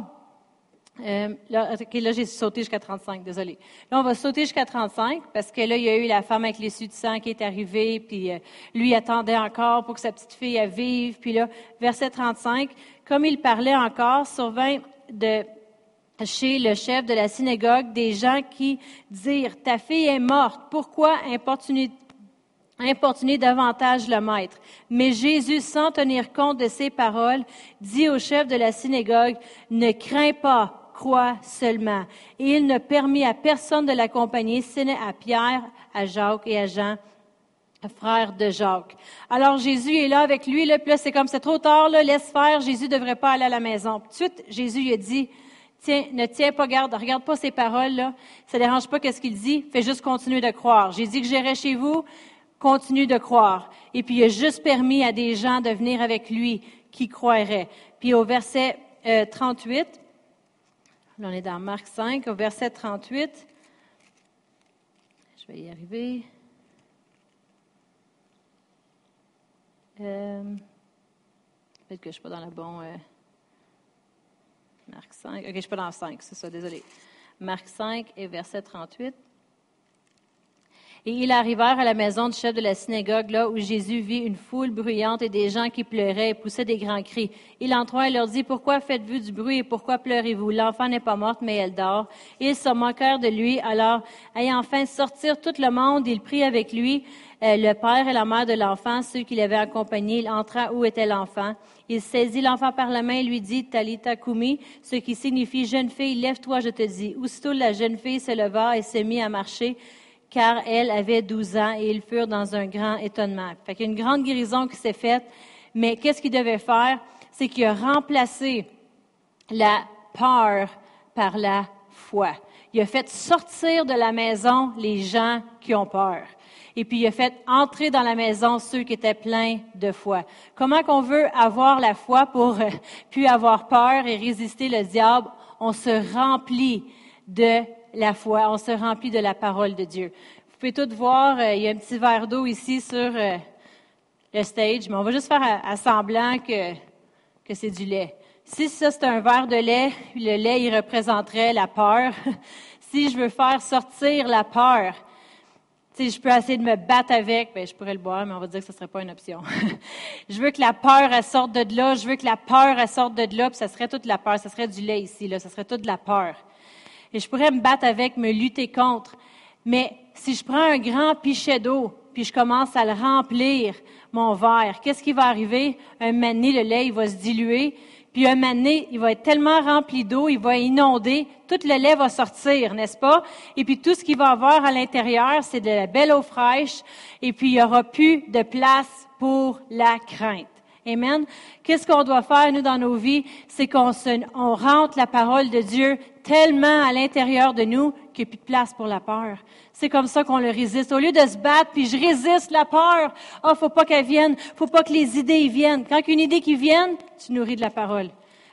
euh, là, j'ai sauté jusqu'à 35, désolé. Là, on va sauter jusqu'à 35 parce que là, il y a eu la femme avec les de sang qui est arrivée, puis euh, lui attendait encore pour que sa petite fille vive. Puis là, verset 35, comme il parlait encore, survint de chez le chef de la synagogue des gens qui dirent, ta fille est morte, pourquoi importuner, importuner davantage le maître? Mais Jésus, sans tenir compte de ces paroles, dit au chef de la synagogue, ne crains pas, seulement. Et il ne permit à personne de l'accompagner, sinon à Pierre, à Jacques et à Jean, frère de Jacques. Alors Jésus est là avec lui, là, puis là c'est comme c'est trop tard, là, laisse faire, Jésus devrait pas aller à la maison. Tout de suite, Jésus lui a dit, tiens, ne tiens pas garde, regarde pas ces paroles-là, ça dérange pas qu'est-ce qu'il dit, fais juste continuer de croire. J'ai dit que j'irai chez vous, continue de croire. Et puis il a juste permis à des gens de venir avec lui qui croiraient. Puis au verset 38, euh, Là, on est dans Marc 5, au verset 38. Je vais y arriver. Euh, peut-être que je ne suis pas dans le bon. Euh, Marc 5. OK, je ne suis pas dans le 5, c'est ça, désolé. Marc 5 et verset 38. Et ils arrivèrent à la maison du chef de la synagogue, là où Jésus vit une foule bruyante et des gens qui pleuraient et poussaient des grands cris. Il entra et leur dit, Pourquoi faites-vous du bruit et pourquoi pleurez-vous? L'enfant n'est pas morte, mais elle dort. ils se moquèrent de lui. Alors, ayant enfin sortir tout le monde, il prit avec lui euh, le père et la mère de l'enfant, ceux qui l'avaient accompagné. Il entra où était l'enfant. Il saisit l'enfant par la main et lui dit, Talita Kumi, ce qui signifie, jeune fille, lève-toi, je te dis. Aussitôt, la jeune fille se leva et se mit à marcher car elle avait 12 ans et ils furent dans un grand étonnement. Fait qu'il y a une grande guérison qui s'est faite, mais qu'est-ce qu'il devait faire? C'est qu'il a remplacé la peur par la foi. Il a fait sortir de la maison les gens qui ont peur. Et puis il a fait entrer dans la maison ceux qui étaient pleins de foi. Comment qu'on veut avoir la foi pour euh, puis avoir peur et résister le diable? On se remplit de la foi, on se remplit de la parole de Dieu. Vous pouvez tout voir, euh, il y a un petit verre d'eau ici sur euh, le stage, mais on va juste faire à, semblant que, que c'est du lait. Si ça, c'est un verre de lait, le lait, il représenterait la peur. si je veux faire sortir la peur, si je peux essayer de me battre avec, ben, je pourrais le boire, mais on va dire que ce ne serait pas une option. je veux que la peur, sorte de là. Je veux que la peur, sorte de là, puis ça serait toute la peur. Ça serait du lait ici, là. Ça serait toute la peur et je pourrais me battre avec, me lutter contre. Mais si je prends un grand pichet d'eau, puis je commence à le remplir, mon verre, qu'est-ce qui va arriver? Un moment le lait, il va se diluer, puis un moment il va être tellement rempli d'eau, il va inonder, tout le lait va sortir, n'est-ce pas? Et puis tout ce qu'il va avoir à l'intérieur, c'est de la belle eau fraîche, et puis il n'y aura plus de place pour la crainte. Amen. Qu'est-ce qu'on doit faire, nous, dans nos vies? C'est qu'on on rentre la parole de Dieu tellement à l'intérieur de nous qu'il n'y a plus de place pour la peur. C'est comme ça qu'on le résiste. Au lieu de se battre, puis je résiste la peur. Ah, oh, faut pas qu'elle vienne. Faut pas que les idées y viennent. Quand une idée qui vienne, tu nourris de la parole.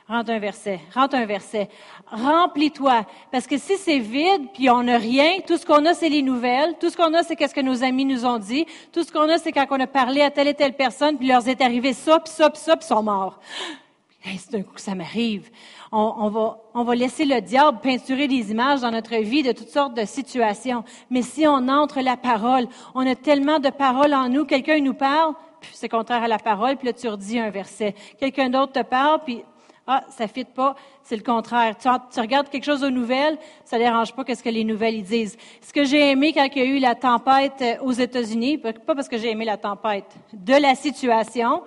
Rentre un verset, rentre un verset. Remplis-toi. Parce que si c'est vide, puis on n'a rien, tout ce qu'on a, c'est les nouvelles. Tout ce qu'on a, c'est qu'est-ce que nos amis nous ont dit. Tout ce qu'on a, c'est quand on a parlé à telle et telle personne, puis leur est arrivé ça, puis ça, puis ça, puis ils sont morts. c'est un coup que ça m'arrive. On, on, va, on va laisser le diable peinturer des images dans notre vie de toutes sortes de situations. Mais si on entre la parole, on a tellement de paroles en nous, quelqu'un nous parle, puis c'est contraire à la parole, puis là tu redis un verset. Quelqu'un d'autre te parle, puis ah, ça fit pas. C'est le contraire. Tu, tu, regardes quelque chose aux nouvelles, ça dérange pas qu'est-ce que les nouvelles ils disent. Ce que j'ai aimé quand il y a eu la tempête euh, aux États-Unis, pas parce que j'ai aimé la tempête, de la situation,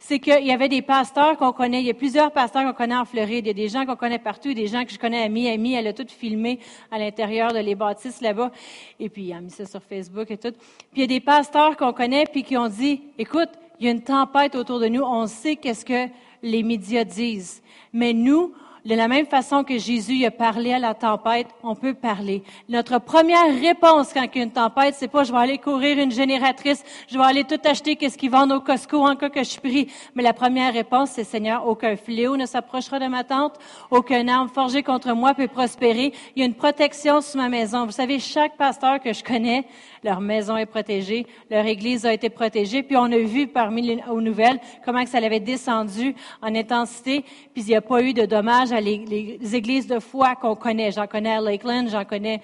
c'est qu'il y avait des pasteurs qu'on connaît. Il y a plusieurs pasteurs qu'on connaît en Floride. Il y a des gens qu'on connaît partout, des gens que je connais à Miami. Elle a tout filmé à l'intérieur de les bâtisses là-bas. Et puis, il a mis ça sur Facebook et tout. Puis, il y a des pasteurs qu'on connaît puis qui ont dit, écoute, il y a une tempête autour de nous. On sait qu'est-ce que les médias disent. Mais nous, De la même façon que Jésus a parlé à la tempête, on peut parler. Notre première réponse quand il y a une tempête, c'est pas je vais aller courir une génératrice, je vais aller tout acheter qu'est-ce qu'ils vendent au Costco en cas que je prie. Mais la première réponse, c'est Seigneur, aucun fléau ne s'approchera de ma tente, aucun arme forgée contre moi peut prospérer. Il y a une protection sur ma maison. Vous savez, chaque pasteur que je connais, leur maison est protégée, leur église a été protégée, puis on a vu parmi les aux nouvelles comment que ça avait descendu en intensité, puis il n'y a pas eu de dommages à les, églises de foi qu'on connaît. J'en connais à Lakeland, j'en connais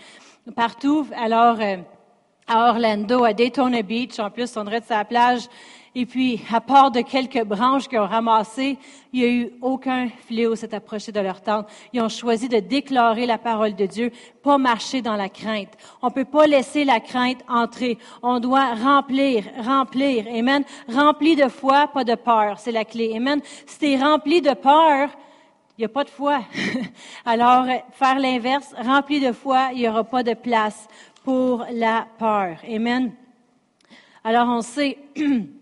partout. Alors, euh, à Orlando, à Daytona Beach, en plus, on dirait de sa plage. Et puis, à part de quelques branches qu'ils ont ramassées, il n'y a eu aucun fléau s'est approché de leur tente. Ils ont choisi de déclarer la parole de Dieu, pas marcher dans la crainte. On ne peut pas laisser la crainte entrer. On doit remplir, remplir. Amen. Rempli de foi, pas de peur. C'est la clé. Amen. Si tu es rempli de peur, il n'y a pas de foi. Alors, faire l'inverse, rempli de foi, il n'y aura pas de place pour la peur. Amen. Alors, on sait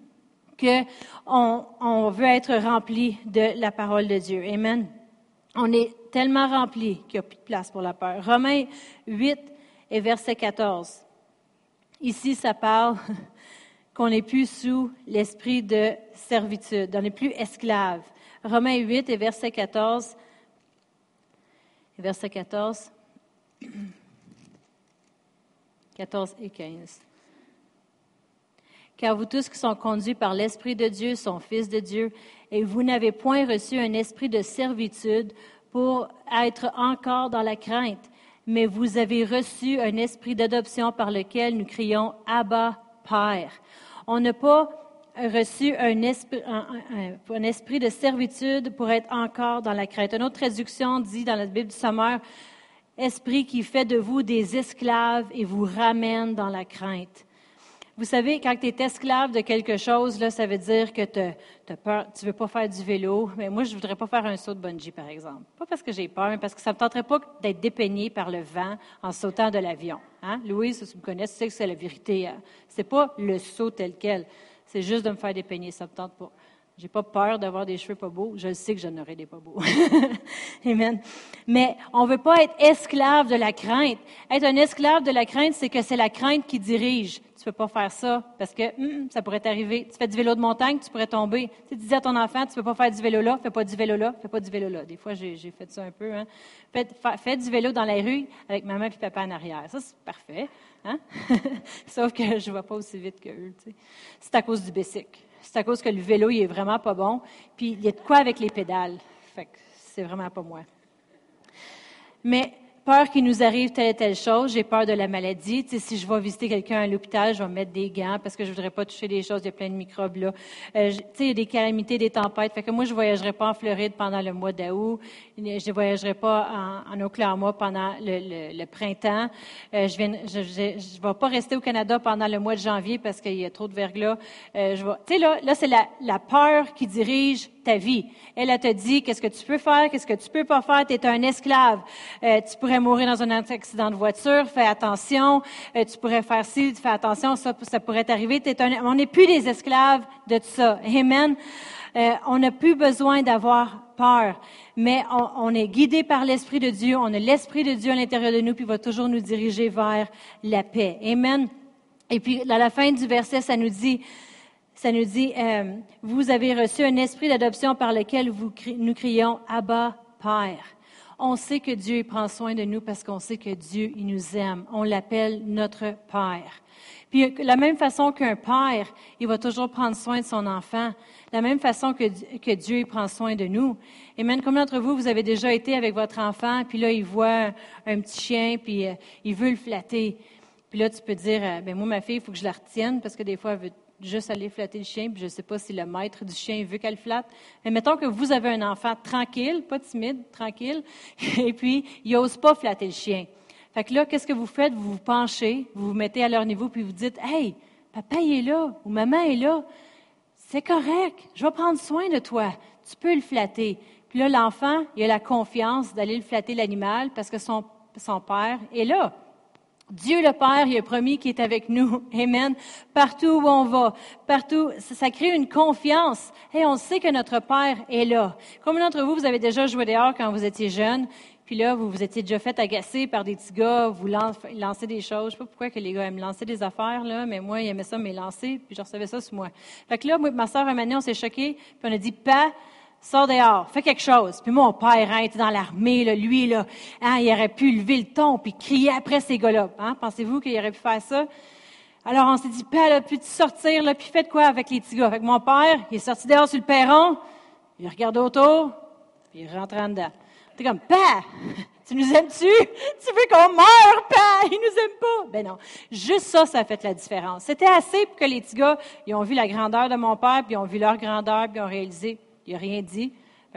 qu'on on veut être rempli de la parole de Dieu. Amen. On est tellement rempli qu'il n'y a plus de place pour la peur. Romains 8 et verset 14. Ici, ça parle qu'on n'est plus sous l'esprit de servitude, on n'est plus esclave. Romains 8 et verset 14. Verset 14. 14 et 15. Car vous tous qui sont conduits par l'Esprit de Dieu sont fils de Dieu, et vous n'avez point reçu un esprit de servitude pour être encore dans la crainte, mais vous avez reçu un esprit d'adoption par lequel nous crions Abba, Père. On n'a pas reçu un esprit, de servitude pour être encore dans la crainte. Une autre traduction dit dans la Bible du Sommeur, esprit qui fait de vous des esclaves et vous ramène dans la crainte. Vous savez, quand tu es esclave de quelque chose, là, ça veut dire que tu ne veux pas faire du vélo. Mais moi, je ne voudrais pas faire un saut de bungee, par exemple. Pas parce que j'ai peur, mais parce que ça ne me tenterait pas d'être dépeigné par le vent en sautant de l'avion. Hein? Louise, si tu me connais, tu sais que c'est la vérité. Hein. Ce n'est pas le saut tel quel. C'est juste de me faire dépeigner. Ça me tente pas. J'ai pas peur d'avoir des cheveux pas beaux. Je sais que j'en aurai des pas beaux. Amen. Mais on veut pas être esclave de la crainte. Être un esclave de la crainte, c'est que c'est la crainte qui dirige. Tu peux pas faire ça parce que hum, ça pourrait t'arriver. Tu fais du vélo de montagne, tu pourrais tomber. Tu, dis à ton enfant, tu peux pas faire du vélo là, fais pas du vélo là, fais pas du vélo là. Des fois, j'ai fait ça un peu. Hein. Fais, du vélo dans la rue avec maman et papa en arrière. Ça, c'est parfait. Hein? Sauf que je ne vais pas aussi vite qu'eux. C'est à cause du bicycle. C'est à cause que le vélo, il est vraiment pas bon. Puis il y a de quoi avec les pédales. Fait que c'est vraiment pas moi. Mais peur qu'il nous arrive telle et telle chose, j'ai peur de la maladie. Tu sais, si je vais visiter quelqu'un à l'hôpital, je vais mettre des gants parce que je voudrais pas toucher des choses, il y a plein de microbes là. Euh, tu sais, il y a des calamités, des tempêtes. Fait que moi, je voyagerai pas en Floride pendant le mois d'août. Je ne voyagerai pas en, en Oklahoma pendant le, le, printemps. Euh, je, ne je, je, vais pas rester au Canada pendant le mois de janvier parce qu'il y a trop de verglas. Euh, je tu sais, là, là c'est la, la peur qui dirige ta vie. Elle, a te dit qu'est-ce que tu peux faire, qu'est-ce que tu peux pas faire? Tu es un esclave. Euh, tu pourrais mourir dans un accident de voiture. Fais attention. Euh, tu pourrais faire ci. Fais attention. Ça, ça pourrait t'arriver. on n'est plus des esclaves de tout ça. Amen. Euh, on n'a plus besoin d'avoir peur, mais on, on est guidé par l'Esprit de Dieu. On a l'Esprit de Dieu à l'intérieur de nous, puis il va toujours nous diriger vers la paix. Amen. Et puis, à la fin du verset, ça nous dit, ça nous dit, euh, vous avez reçu un esprit d'adoption par lequel nous crions Abba, Père. On sait que Dieu prend soin de nous parce qu'on sait que Dieu, il nous aime. On l'appelle notre Père. Puis, la même façon qu'un père, il va toujours prendre soin de son enfant, la même façon que, que Dieu il prend soin de nous. Et même combien d'entre vous, vous avez déjà été avec votre enfant, puis là, il voit un, petit chien, puis euh, il veut le flatter. Puis là, tu peux dire, euh, ben moi, ma fille, il faut que je la retienne parce que des fois, elle veut juste aller flatter le chien, puis je ne sais pas si le maître du chien veut qu'elle flatte. Mais mettons que vous avez un enfant tranquille, pas timide, tranquille, et puis il n'ose pas flatter le chien. Fait que là, qu'est-ce que vous faites? Vous vous penchez, vous vous mettez à leur niveau, puis vous dites, Hey, papa est là, ou maman est là. C'est correct, je vais prendre soin de toi. Tu peux le flatter. Puis là, l'enfant, il a la confiance d'aller le flatter l'animal parce que son, son père est là. Dieu le Père, il a promis qu'il est avec nous. Amen. Partout où on va, partout, ça, crée une confiance. Et on sait que notre Père est là. Combien d'entre vous, vous avez déjà joué dehors quand vous étiez jeune? Puis là, vous vous étiez déjà fait agacer par des petits gars, vous lancez des choses. Je sais pas pourquoi que les gars aiment lancer des affaires, là, mais moi, ils aimaient ça, mais lancer, puis je recevais ça sur moi. Fait que là, moi, ma soeur, un on s'est choqués, puis on a dit, pas, sors dehors, fais quelque chose. Puis mon père, hein, était dans l'armée, là, lui, là, hein, il aurait pu lever le ton puis crier après ces gars-là. Hein? Pensez-vous qu'il aurait pu faire ça? Alors on s'est dit, père, là, puis tu sortir, là, puis faites quoi avec les petits gars? Fait que mon père, il est sorti dehors sur le perron, il regarde autour, puis il rentre en dedans. T'es comme, père, tu nous aimes-tu? Tu veux qu'on meure, père? Il nous aime pas. Ben non. Juste ça, ça a fait la différence. C'était assez pour que les petits gars, ils ont vu la grandeur de mon père, puis ils ont vu leur grandeur, puis ils ont réalisé, il n'a rien dit.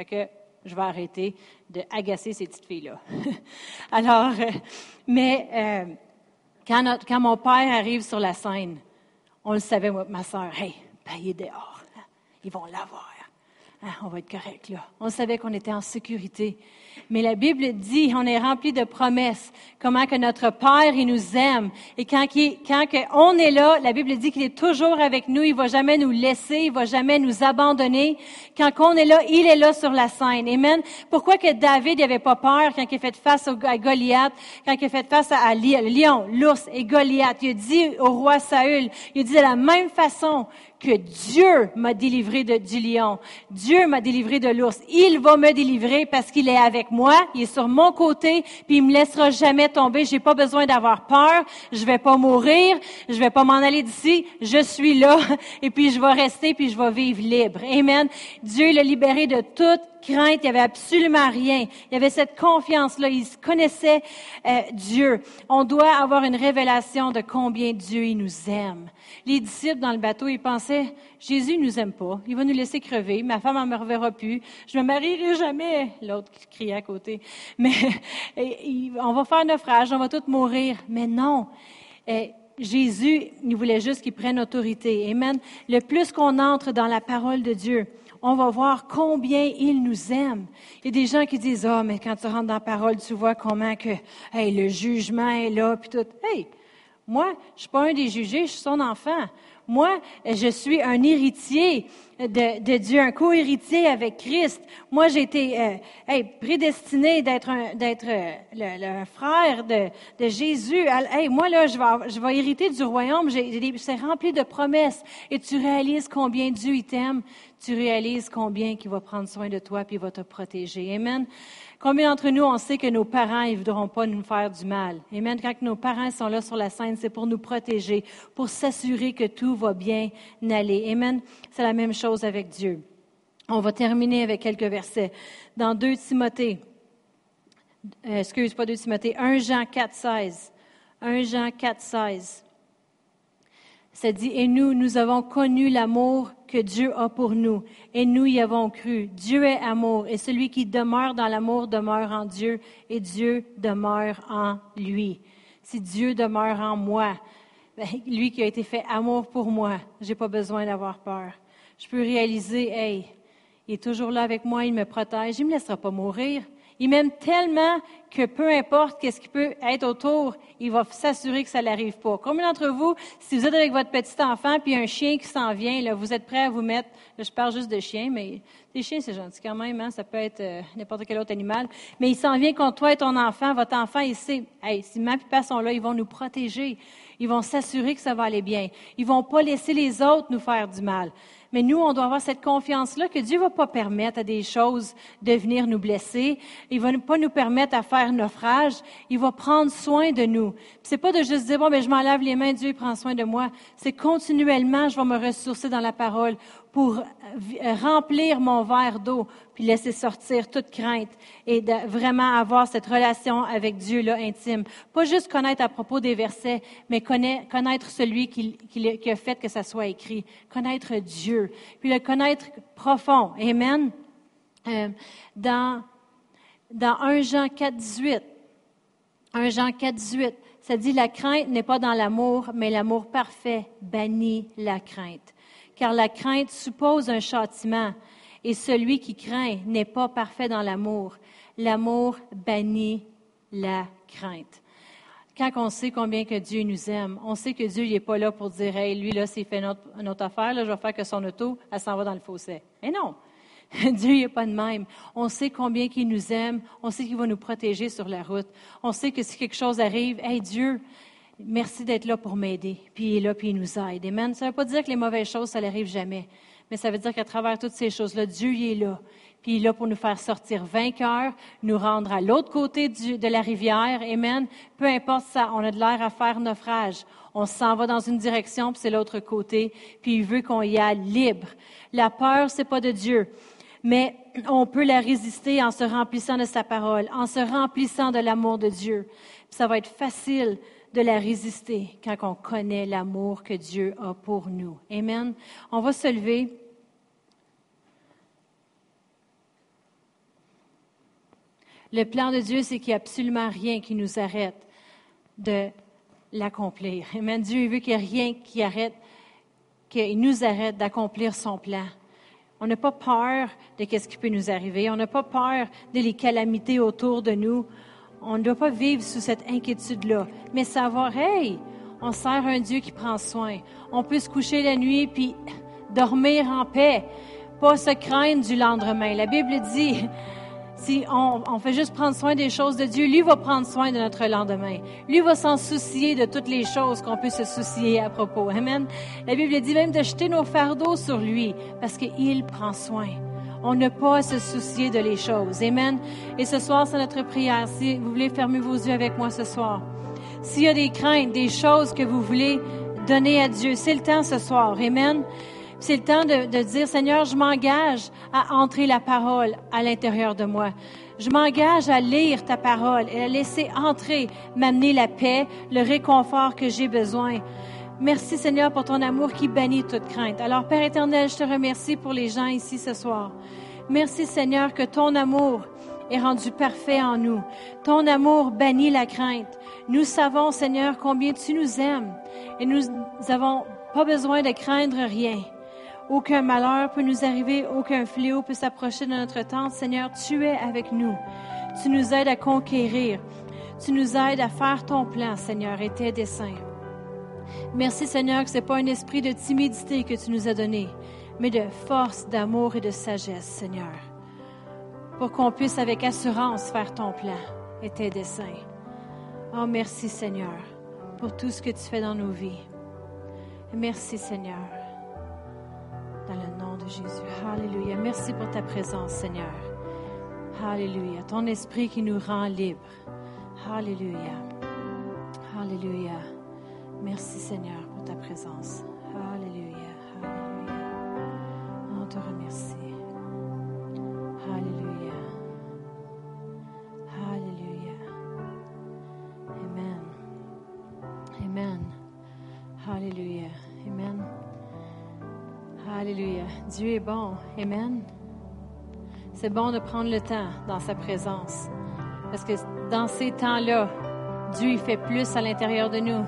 Que je vais arrêter de agacer ces petites filles-là. Alors, euh, mais euh, quand, quand, mon père arrive sur la scène, on le savait, ma soeur, hey, ben, dehors. Ils vont l'avoir. Ah, on va être correct là. On savait qu'on était en sécurité. Mais la Bible dit, on est rempli de promesses, comment que notre Père, il nous aime. Et quand, quand on est là, la Bible dit qu'il est toujours avec nous, il va jamais nous laisser, il va jamais nous abandonner. Quand on est là, il est là sur la scène. Amen. Pourquoi que David n'avait pas peur quand il a fait face à Goliath, quand il a fait face à, Lion, l'ours et Goliath? Il a dit au roi Saül, il a dit de la même façon que Dieu m'a délivré du lion. Dieu m'a délivré de l'ours. Il va me délivrer parce qu'il est avec moi. Il est sur mon côté, puis il me laissera jamais tomber. J'ai pas besoin d'avoir peur. Je vais pas mourir. Je vais pas m'en aller d'ici. Je suis là. Et puis je vais rester, puis je vais vivre libre. Amen. Dieu l'a libéré de toute crainte, il n'y avait absolument rien. Il y avait cette confiance-là, il connaissait euh, Dieu. On doit avoir une révélation de combien Dieu nous aime. Les disciples dans le bateau, ils pensaient, Jésus nous aime pas, il va nous laisser crever, ma femme ne me reverra plus, je me marierai jamais. L'autre qui criait à côté. Mais on va faire naufrage, on va tous mourir. Mais non. Jésus, il voulait juste qu'il prenne autorité. Amen. Le plus qu'on entre dans la parole de Dieu, on va voir combien il nous aime. Il y a des gens qui disent, oh, mais quand tu rentres dans la parole, tu vois comment que, hey, le jugement est là, puis tout. Hey, moi, je suis pas un des jugés, je suis son enfant. Moi, je suis un héritier de, Dieu, un co-héritier avec Christ. Moi, j'ai été euh, prédestiné d'être d'être euh, le, frère de, de Jésus. Hey, moi, là, je vais, je vais hériter du royaume. C'est rempli de promesses. Et tu réalises combien Dieu t'aime. Tu réalises combien il va prendre soin de toi puis il va te protéger. Amen. Combien d'entre nous, on sait que nos parents, ils ne voudront pas nous faire du mal? Amen. Quand nos parents sont là sur la scène, c'est pour nous protéger, pour s'assurer que tout va bien aller. Amen. C'est la même chose avec Dieu. On va terminer avec quelques versets. Dans 2 Timothée, euh, excuse pas 2 Timothée, 1 Jean 4, 16. 1 Jean 4, 16. Ça dit, et nous, nous avons connu l'amour que Dieu a pour nous, et nous y avons cru. Dieu est amour, et celui qui demeure dans l'amour demeure en Dieu, et Dieu demeure en lui. Si Dieu demeure en moi, ben, lui qui a été fait amour pour moi, j'ai pas besoin d'avoir peur. Je peux réaliser, hey, il est toujours là avec moi, il me protège, il me laissera pas mourir. Il m'aime tellement que peu importe qu'est-ce qui peut être autour, il va s'assurer que ça n'arrive pas. Combien d'entre vous, si vous êtes avec votre petit enfant puis un chien qui s'en vient, là, vous êtes prêt à vous mettre, je parle juste de chiens, mais des chiens c'est gentil quand même, hein, ça peut être euh, n'importe quel autre animal, mais il s'en vient contre toi et ton enfant, votre enfant, il sait, hey, si et papa sont là, ils vont nous protéger, ils vont s'assurer que ça va aller bien, ils vont pas laisser les autres nous faire du mal. Mais nous, on doit avoir cette confiance-là que Dieu ne va pas permettre à des choses de venir nous blesser. Il va pas nous permettre à faire naufrage. Il va prendre soin de nous. C'est pas de juste dire, bon, ben, je m'en lave les mains, Dieu prend soin de moi. C'est continuellement, je vais me ressourcer dans la parole pour euh, remplir mon verre d'eau, puis laisser sortir toute crainte et de vraiment avoir cette relation avec Dieu là intime. Pas juste connaître à propos des versets, mais connaître celui qui, qui a fait que ça soit écrit. Connaître Dieu, puis le connaître profond. Amen. Euh, dans, dans 1 Jean 4, 18, 1 Jean 4, 18, ça dit la crainte n'est pas dans l'amour, mais l'amour parfait bannit la crainte car la crainte suppose un châtiment, et celui qui craint n'est pas parfait dans l'amour. L'amour bannit la crainte. quand on sait combien que Dieu nous aime, on sait que Dieu n'est pas là pour dire, hey, lui, là, s'il fait une autre, affaire, là, je vais faire que son auto, elle s'en va dans le fossé. Mais non. Dieu n'est pas de même. On sait combien qu'il nous aime. On sait qu'il va nous protéger sur la route. On sait que si quelque chose arrive, hey, Dieu, merci d'être là pour m'aider. Puis il est là, puis il nous aide. Amen. Ça ne veut pas dire que les mauvaises choses, ça n'arrive jamais. Mais ça veut dire qu'à travers toutes ces choses-là, Dieu il est là puis il est là pour nous faire sortir vainqueurs, nous rendre à l'autre côté de la rivière. Amen. Peu importe ça, on a de l'air à faire naufrage. On s'en va dans une direction, puis c'est l'autre côté, puis il veut qu'on y aille libre. La peur, c'est pas de Dieu. Mais on peut la résister en se remplissant de sa parole, en se remplissant de l'amour de Dieu. ça va être facile de la résister quand on connaît l'amour que Dieu a pour nous. Amen. On va se lever. Le plan de Dieu, c'est qu'il n'y a absolument rien qui nous arrête de l'accomplir. Amen. Dieu veut qu'il n'y ait rien qui arrête, qu'il nous arrête d'accomplir son plan. On n'a pas peur de ce qui peut nous arriver. On n'a pas peur de les calamités autour de nous. On ne doit pas vivre sous cette inquiétude-là, mais savoir, hey, on sert un Dieu qui prend soin. On peut se coucher la nuit puis dormir en paix, pas se craindre du lendemain. La Bible dit, si on, fait juste prendre soin des choses de Dieu, lui va prendre soin de notre lendemain. Lui va s'en soucier de toutes les choses qu'on peut se soucier à propos. Amen. La Bible dit même de jeter nos fardeaux sur lui parce qu'il prend soin. On n'a pas à se soucier de les choses. Amen. Et ce soir, c'est notre prière. Si vous voulez fermer vos yeux avec moi ce soir. S'il y a des craintes, des choses que vous voulez donner à Dieu, c'est le temps ce soir. Amen. C'est le temps de, dire, Seigneur, je m'engage à entrer la parole à l'intérieur de moi. Je m'engage à lire ta parole et à laisser entrer, m'amener la paix, le réconfort que j'ai besoin. Merci Seigneur pour ton amour qui bannit toute crainte. Alors Père éternel, je te remercie pour les gens ici ce soir. Merci Seigneur que ton amour est rendu parfait en nous. Ton amour bannit la crainte. Nous savons Seigneur combien tu nous aimes et nous n'avons pas besoin de craindre rien. Aucun malheur peut nous arriver, aucun fléau peut s'approcher de notre tente. Seigneur, tu es avec nous. Tu nous aides à conquérir. Tu nous aides à faire ton plan, Seigneur, et tes desseins. Merci, Seigneur, que ce n'est pas un esprit de timidité que tu nous as donné, mais de force, d'amour et de sagesse, Seigneur, pour qu'on puisse avec assurance faire ton plan et tes desseins. Oh, merci, Seigneur, pour tout ce que tu fais dans nos vies. Merci, Seigneur dans le nom de Jésus. Alléluia. Merci pour ta présence, Seigneur. Alléluia. Ton esprit qui nous rend libres. Alléluia. Alléluia. Merci, Seigneur, pour ta présence. Alléluia. Alléluia. On te remercie. Alléluia. Alléluia. Amen. Amen. Alléluia. Amen. Alléluia. Dieu est bon. Amen. C'est bon de prendre le temps dans sa présence. Parce que dans ces temps-là, Dieu fait plus à l'intérieur de nous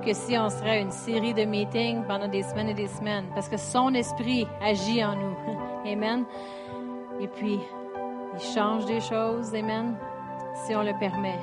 que si on serait une série de meetings pendant des semaines et des semaines. Parce que son esprit agit en nous. Amen. Et puis, il change des choses. Amen. Si on le permet.